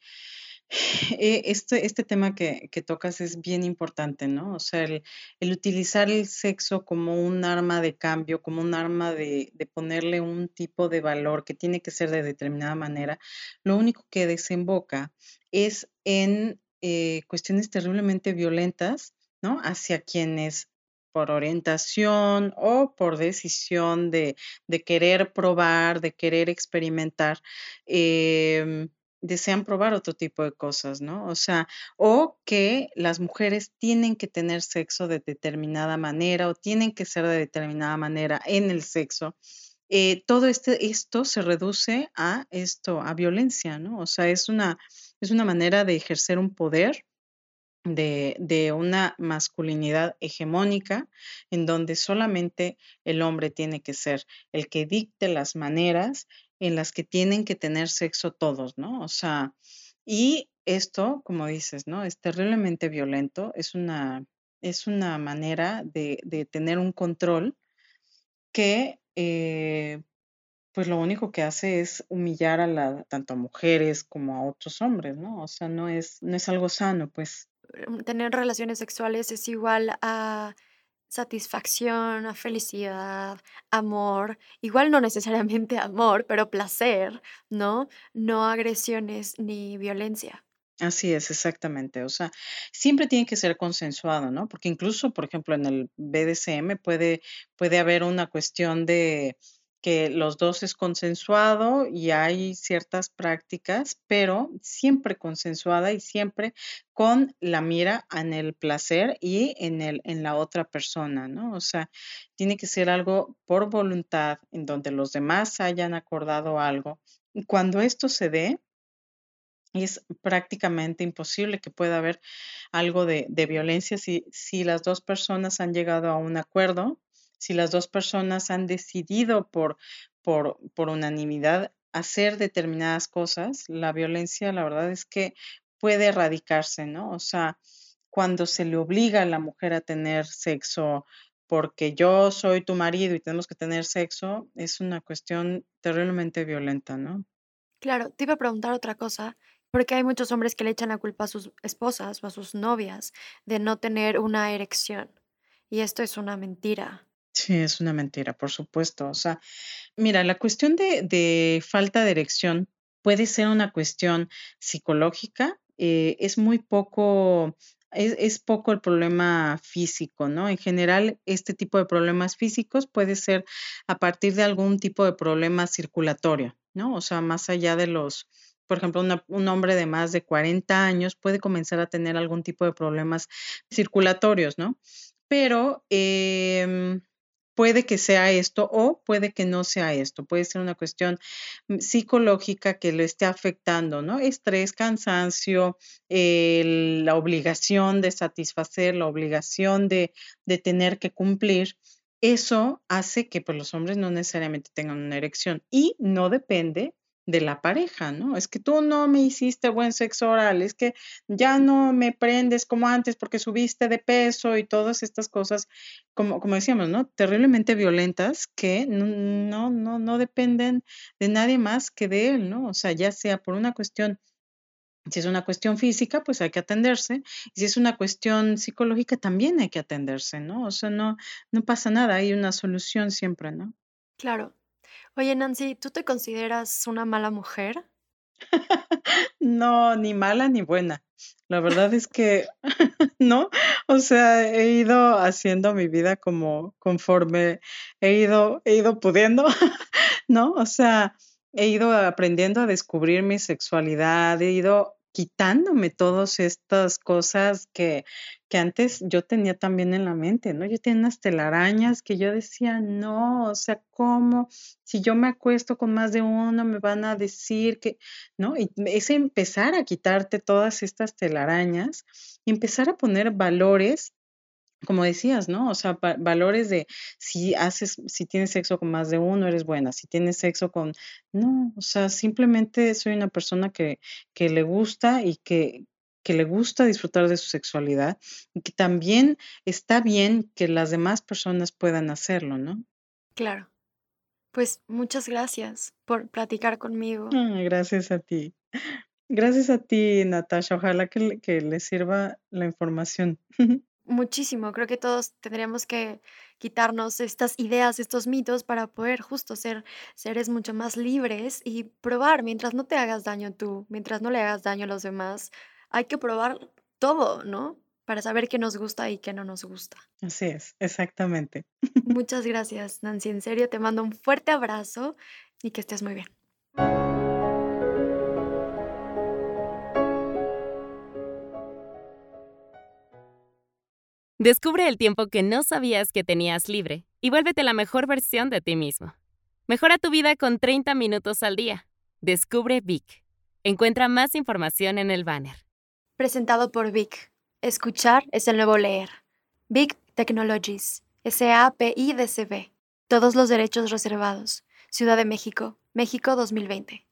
este, este tema que, tocas es bien importante, ¿no? O sea, el, utilizar el sexo como un arma de cambio, como un arma de, ponerle un tipo de valor que tiene que ser de determinada manera, lo único que desemboca es en eh, cuestiones terriblemente violentas, ¿no? Hacia quienes por orientación o por decisión de, querer probar, de querer experimentar, em, desean probar otro tipo de cosas, ¿no? O sea, o que las mujeres tienen que tener sexo de determinada manera o tienen que ser de determinada manera en el sexo. Eh, todo este, esto se reduce a esto, a violencia, ¿no? O sea, es una, es una manera de ejercer un poder de, de, una masculinidad hegemónica en donde solamente el hombre tiene que ser el que dicte las maneras en las que tienen que tener sexo todos, ¿no? O sea, y esto, como dices, ¿no? Es terriblemente violento, es una, es una manera de, de tener un control que, eh, pues lo único que hace es humillar a la, tanto a mujeres como a otros hombres, ¿no? O sea, no es, no es algo sano, pues. Tener relaciones sexuales es igual a satisfacción, felicidad, amor, igual no necesariamente amor, pero placer, ¿no? No agresiones ni violencia. Así es, exactamente. O sea, siempre tiene que ser consensuado, ¿no? Porque incluso, por ejemplo, en el BDSM puede, puede haber una cuestión de que los dos es consensuado y hay ciertas prácticas, pero siempre consensuada y siempre con la mira en el placer y en el en la otra persona, ¿no? O sea, tiene que ser algo por voluntad en donde los demás hayan acordado algo. Cuando esto se dé, es prácticamente imposible que pueda haber algo de, de violencia si, si las dos personas han llegado a un acuerdo si las dos personas han decidido por, unanimidad hacer determinadas cosas, la violencia, la verdad es que puede erradicarse, ¿no? O sea, cuando se le obliga a la mujer a tener sexo porque yo soy tu marido y tenemos que tener sexo, es una cuestión terriblemente violenta, ¿no? Claro, te iba a preguntar otra cosa, porque hay muchos hombres que le echan la culpa a sus esposas o a sus novias de no tener una erección. Y esto es una mentira. Sí, es una mentira, por supuesto. O sea, mira, la cuestión de, de falta de erección puede ser una cuestión psicológica, eh, es muy poco, es, es poco el problema físico, ¿no? En general, este tipo de problemas físicos puede ser a partir de algún tipo de problema circulatorio, ¿no? O sea, más allá de los, por ejemplo, un hombre de más de 40 años puede comenzar a tener algún tipo de problemas circulatorios, ¿no? Pero em, puede que sea esto o puede que no sea esto. Puede ser una cuestión mm, psicológica que le esté afectando, ¿no? Estrés, cansancio, la obligación de satisfacer, la obligación de, de tener que cumplir. Eso hace que pues, los hombres no necesariamente tengan una erección y no depende de la pareja, ¿no? Es que tú no me hiciste buen sexo oral, es que ya no me prendes como antes porque subiste de peso y todas estas cosas, como, como decíamos, ¿no? Terriblemente violentas que no, no, no dependen de nadie más que de él, ¿no? O sea, ya sea por una cuestión si es una cuestión física, pues hay que atenderse. Y si es una cuestión psicológica, también hay que atenderse, ¿no? O sea, no, no pasa nada, hay una solución siempre, ¿no? Claro. Oye, Nancy, ¿tú te consideras una mala mujer? No, ni mala ni buena. La verdad es que no, o sea, he ido haciendo mi vida como conforme he ido, he ido pudiendo, ¿no? O sea, he ido aprendiendo a descubrir mi sexualidad, he ido quitándome todas estas cosas que, que antes yo tenía también en la mente, ¿no? Yo tenía unas telarañas que yo decía, no, o sea, ¿cómo? Si yo me acuesto con más de uno, me van a decir que, ¿no? Y es empezar a quitarte todas estas telarañas y empezar a poner valores como decías, ¿no? O sea, valores de si haces, si tienes sexo con más de uno, eres buena, si tienes sexo con, no, o sea, simplemente soy una persona que, que le gusta y que, que le gusta disfrutar de su sexualidad y que también está bien que las demás personas puedan hacerlo, ¿no? Claro. Pues muchas gracias por platicar conmigo. Ah, gracias a ti. Gracias a ti, Natasha. Ojalá que, que le sirva la información. Muchísimo, creo que todos tendríamos que quitarnos estas ideas, estos mitos para poder justo ser seres mucho más libres y probar mientras no te hagas daño tú, mientras no le hagas daño a los demás. Hay que probar todo, ¿no? Para saber qué nos gusta y qué no nos gusta. Así es, exactamente. Muchas gracias, Nancy. En serio, te mando un fuerte abrazo y que estés muy bien. Descubre el tiempo que no sabías que tenías libre y vuélvete la mejor versión de ti mismo. Mejora tu vida con 30 minutos al día. Descubre Vic. Encuentra más información en el banner. Presentado por Vic. Escuchar es el nuevo leer. Vic Technologies. S-A-P-I-D-C-B. Todos los derechos reservados. Ciudad de México, México 2020.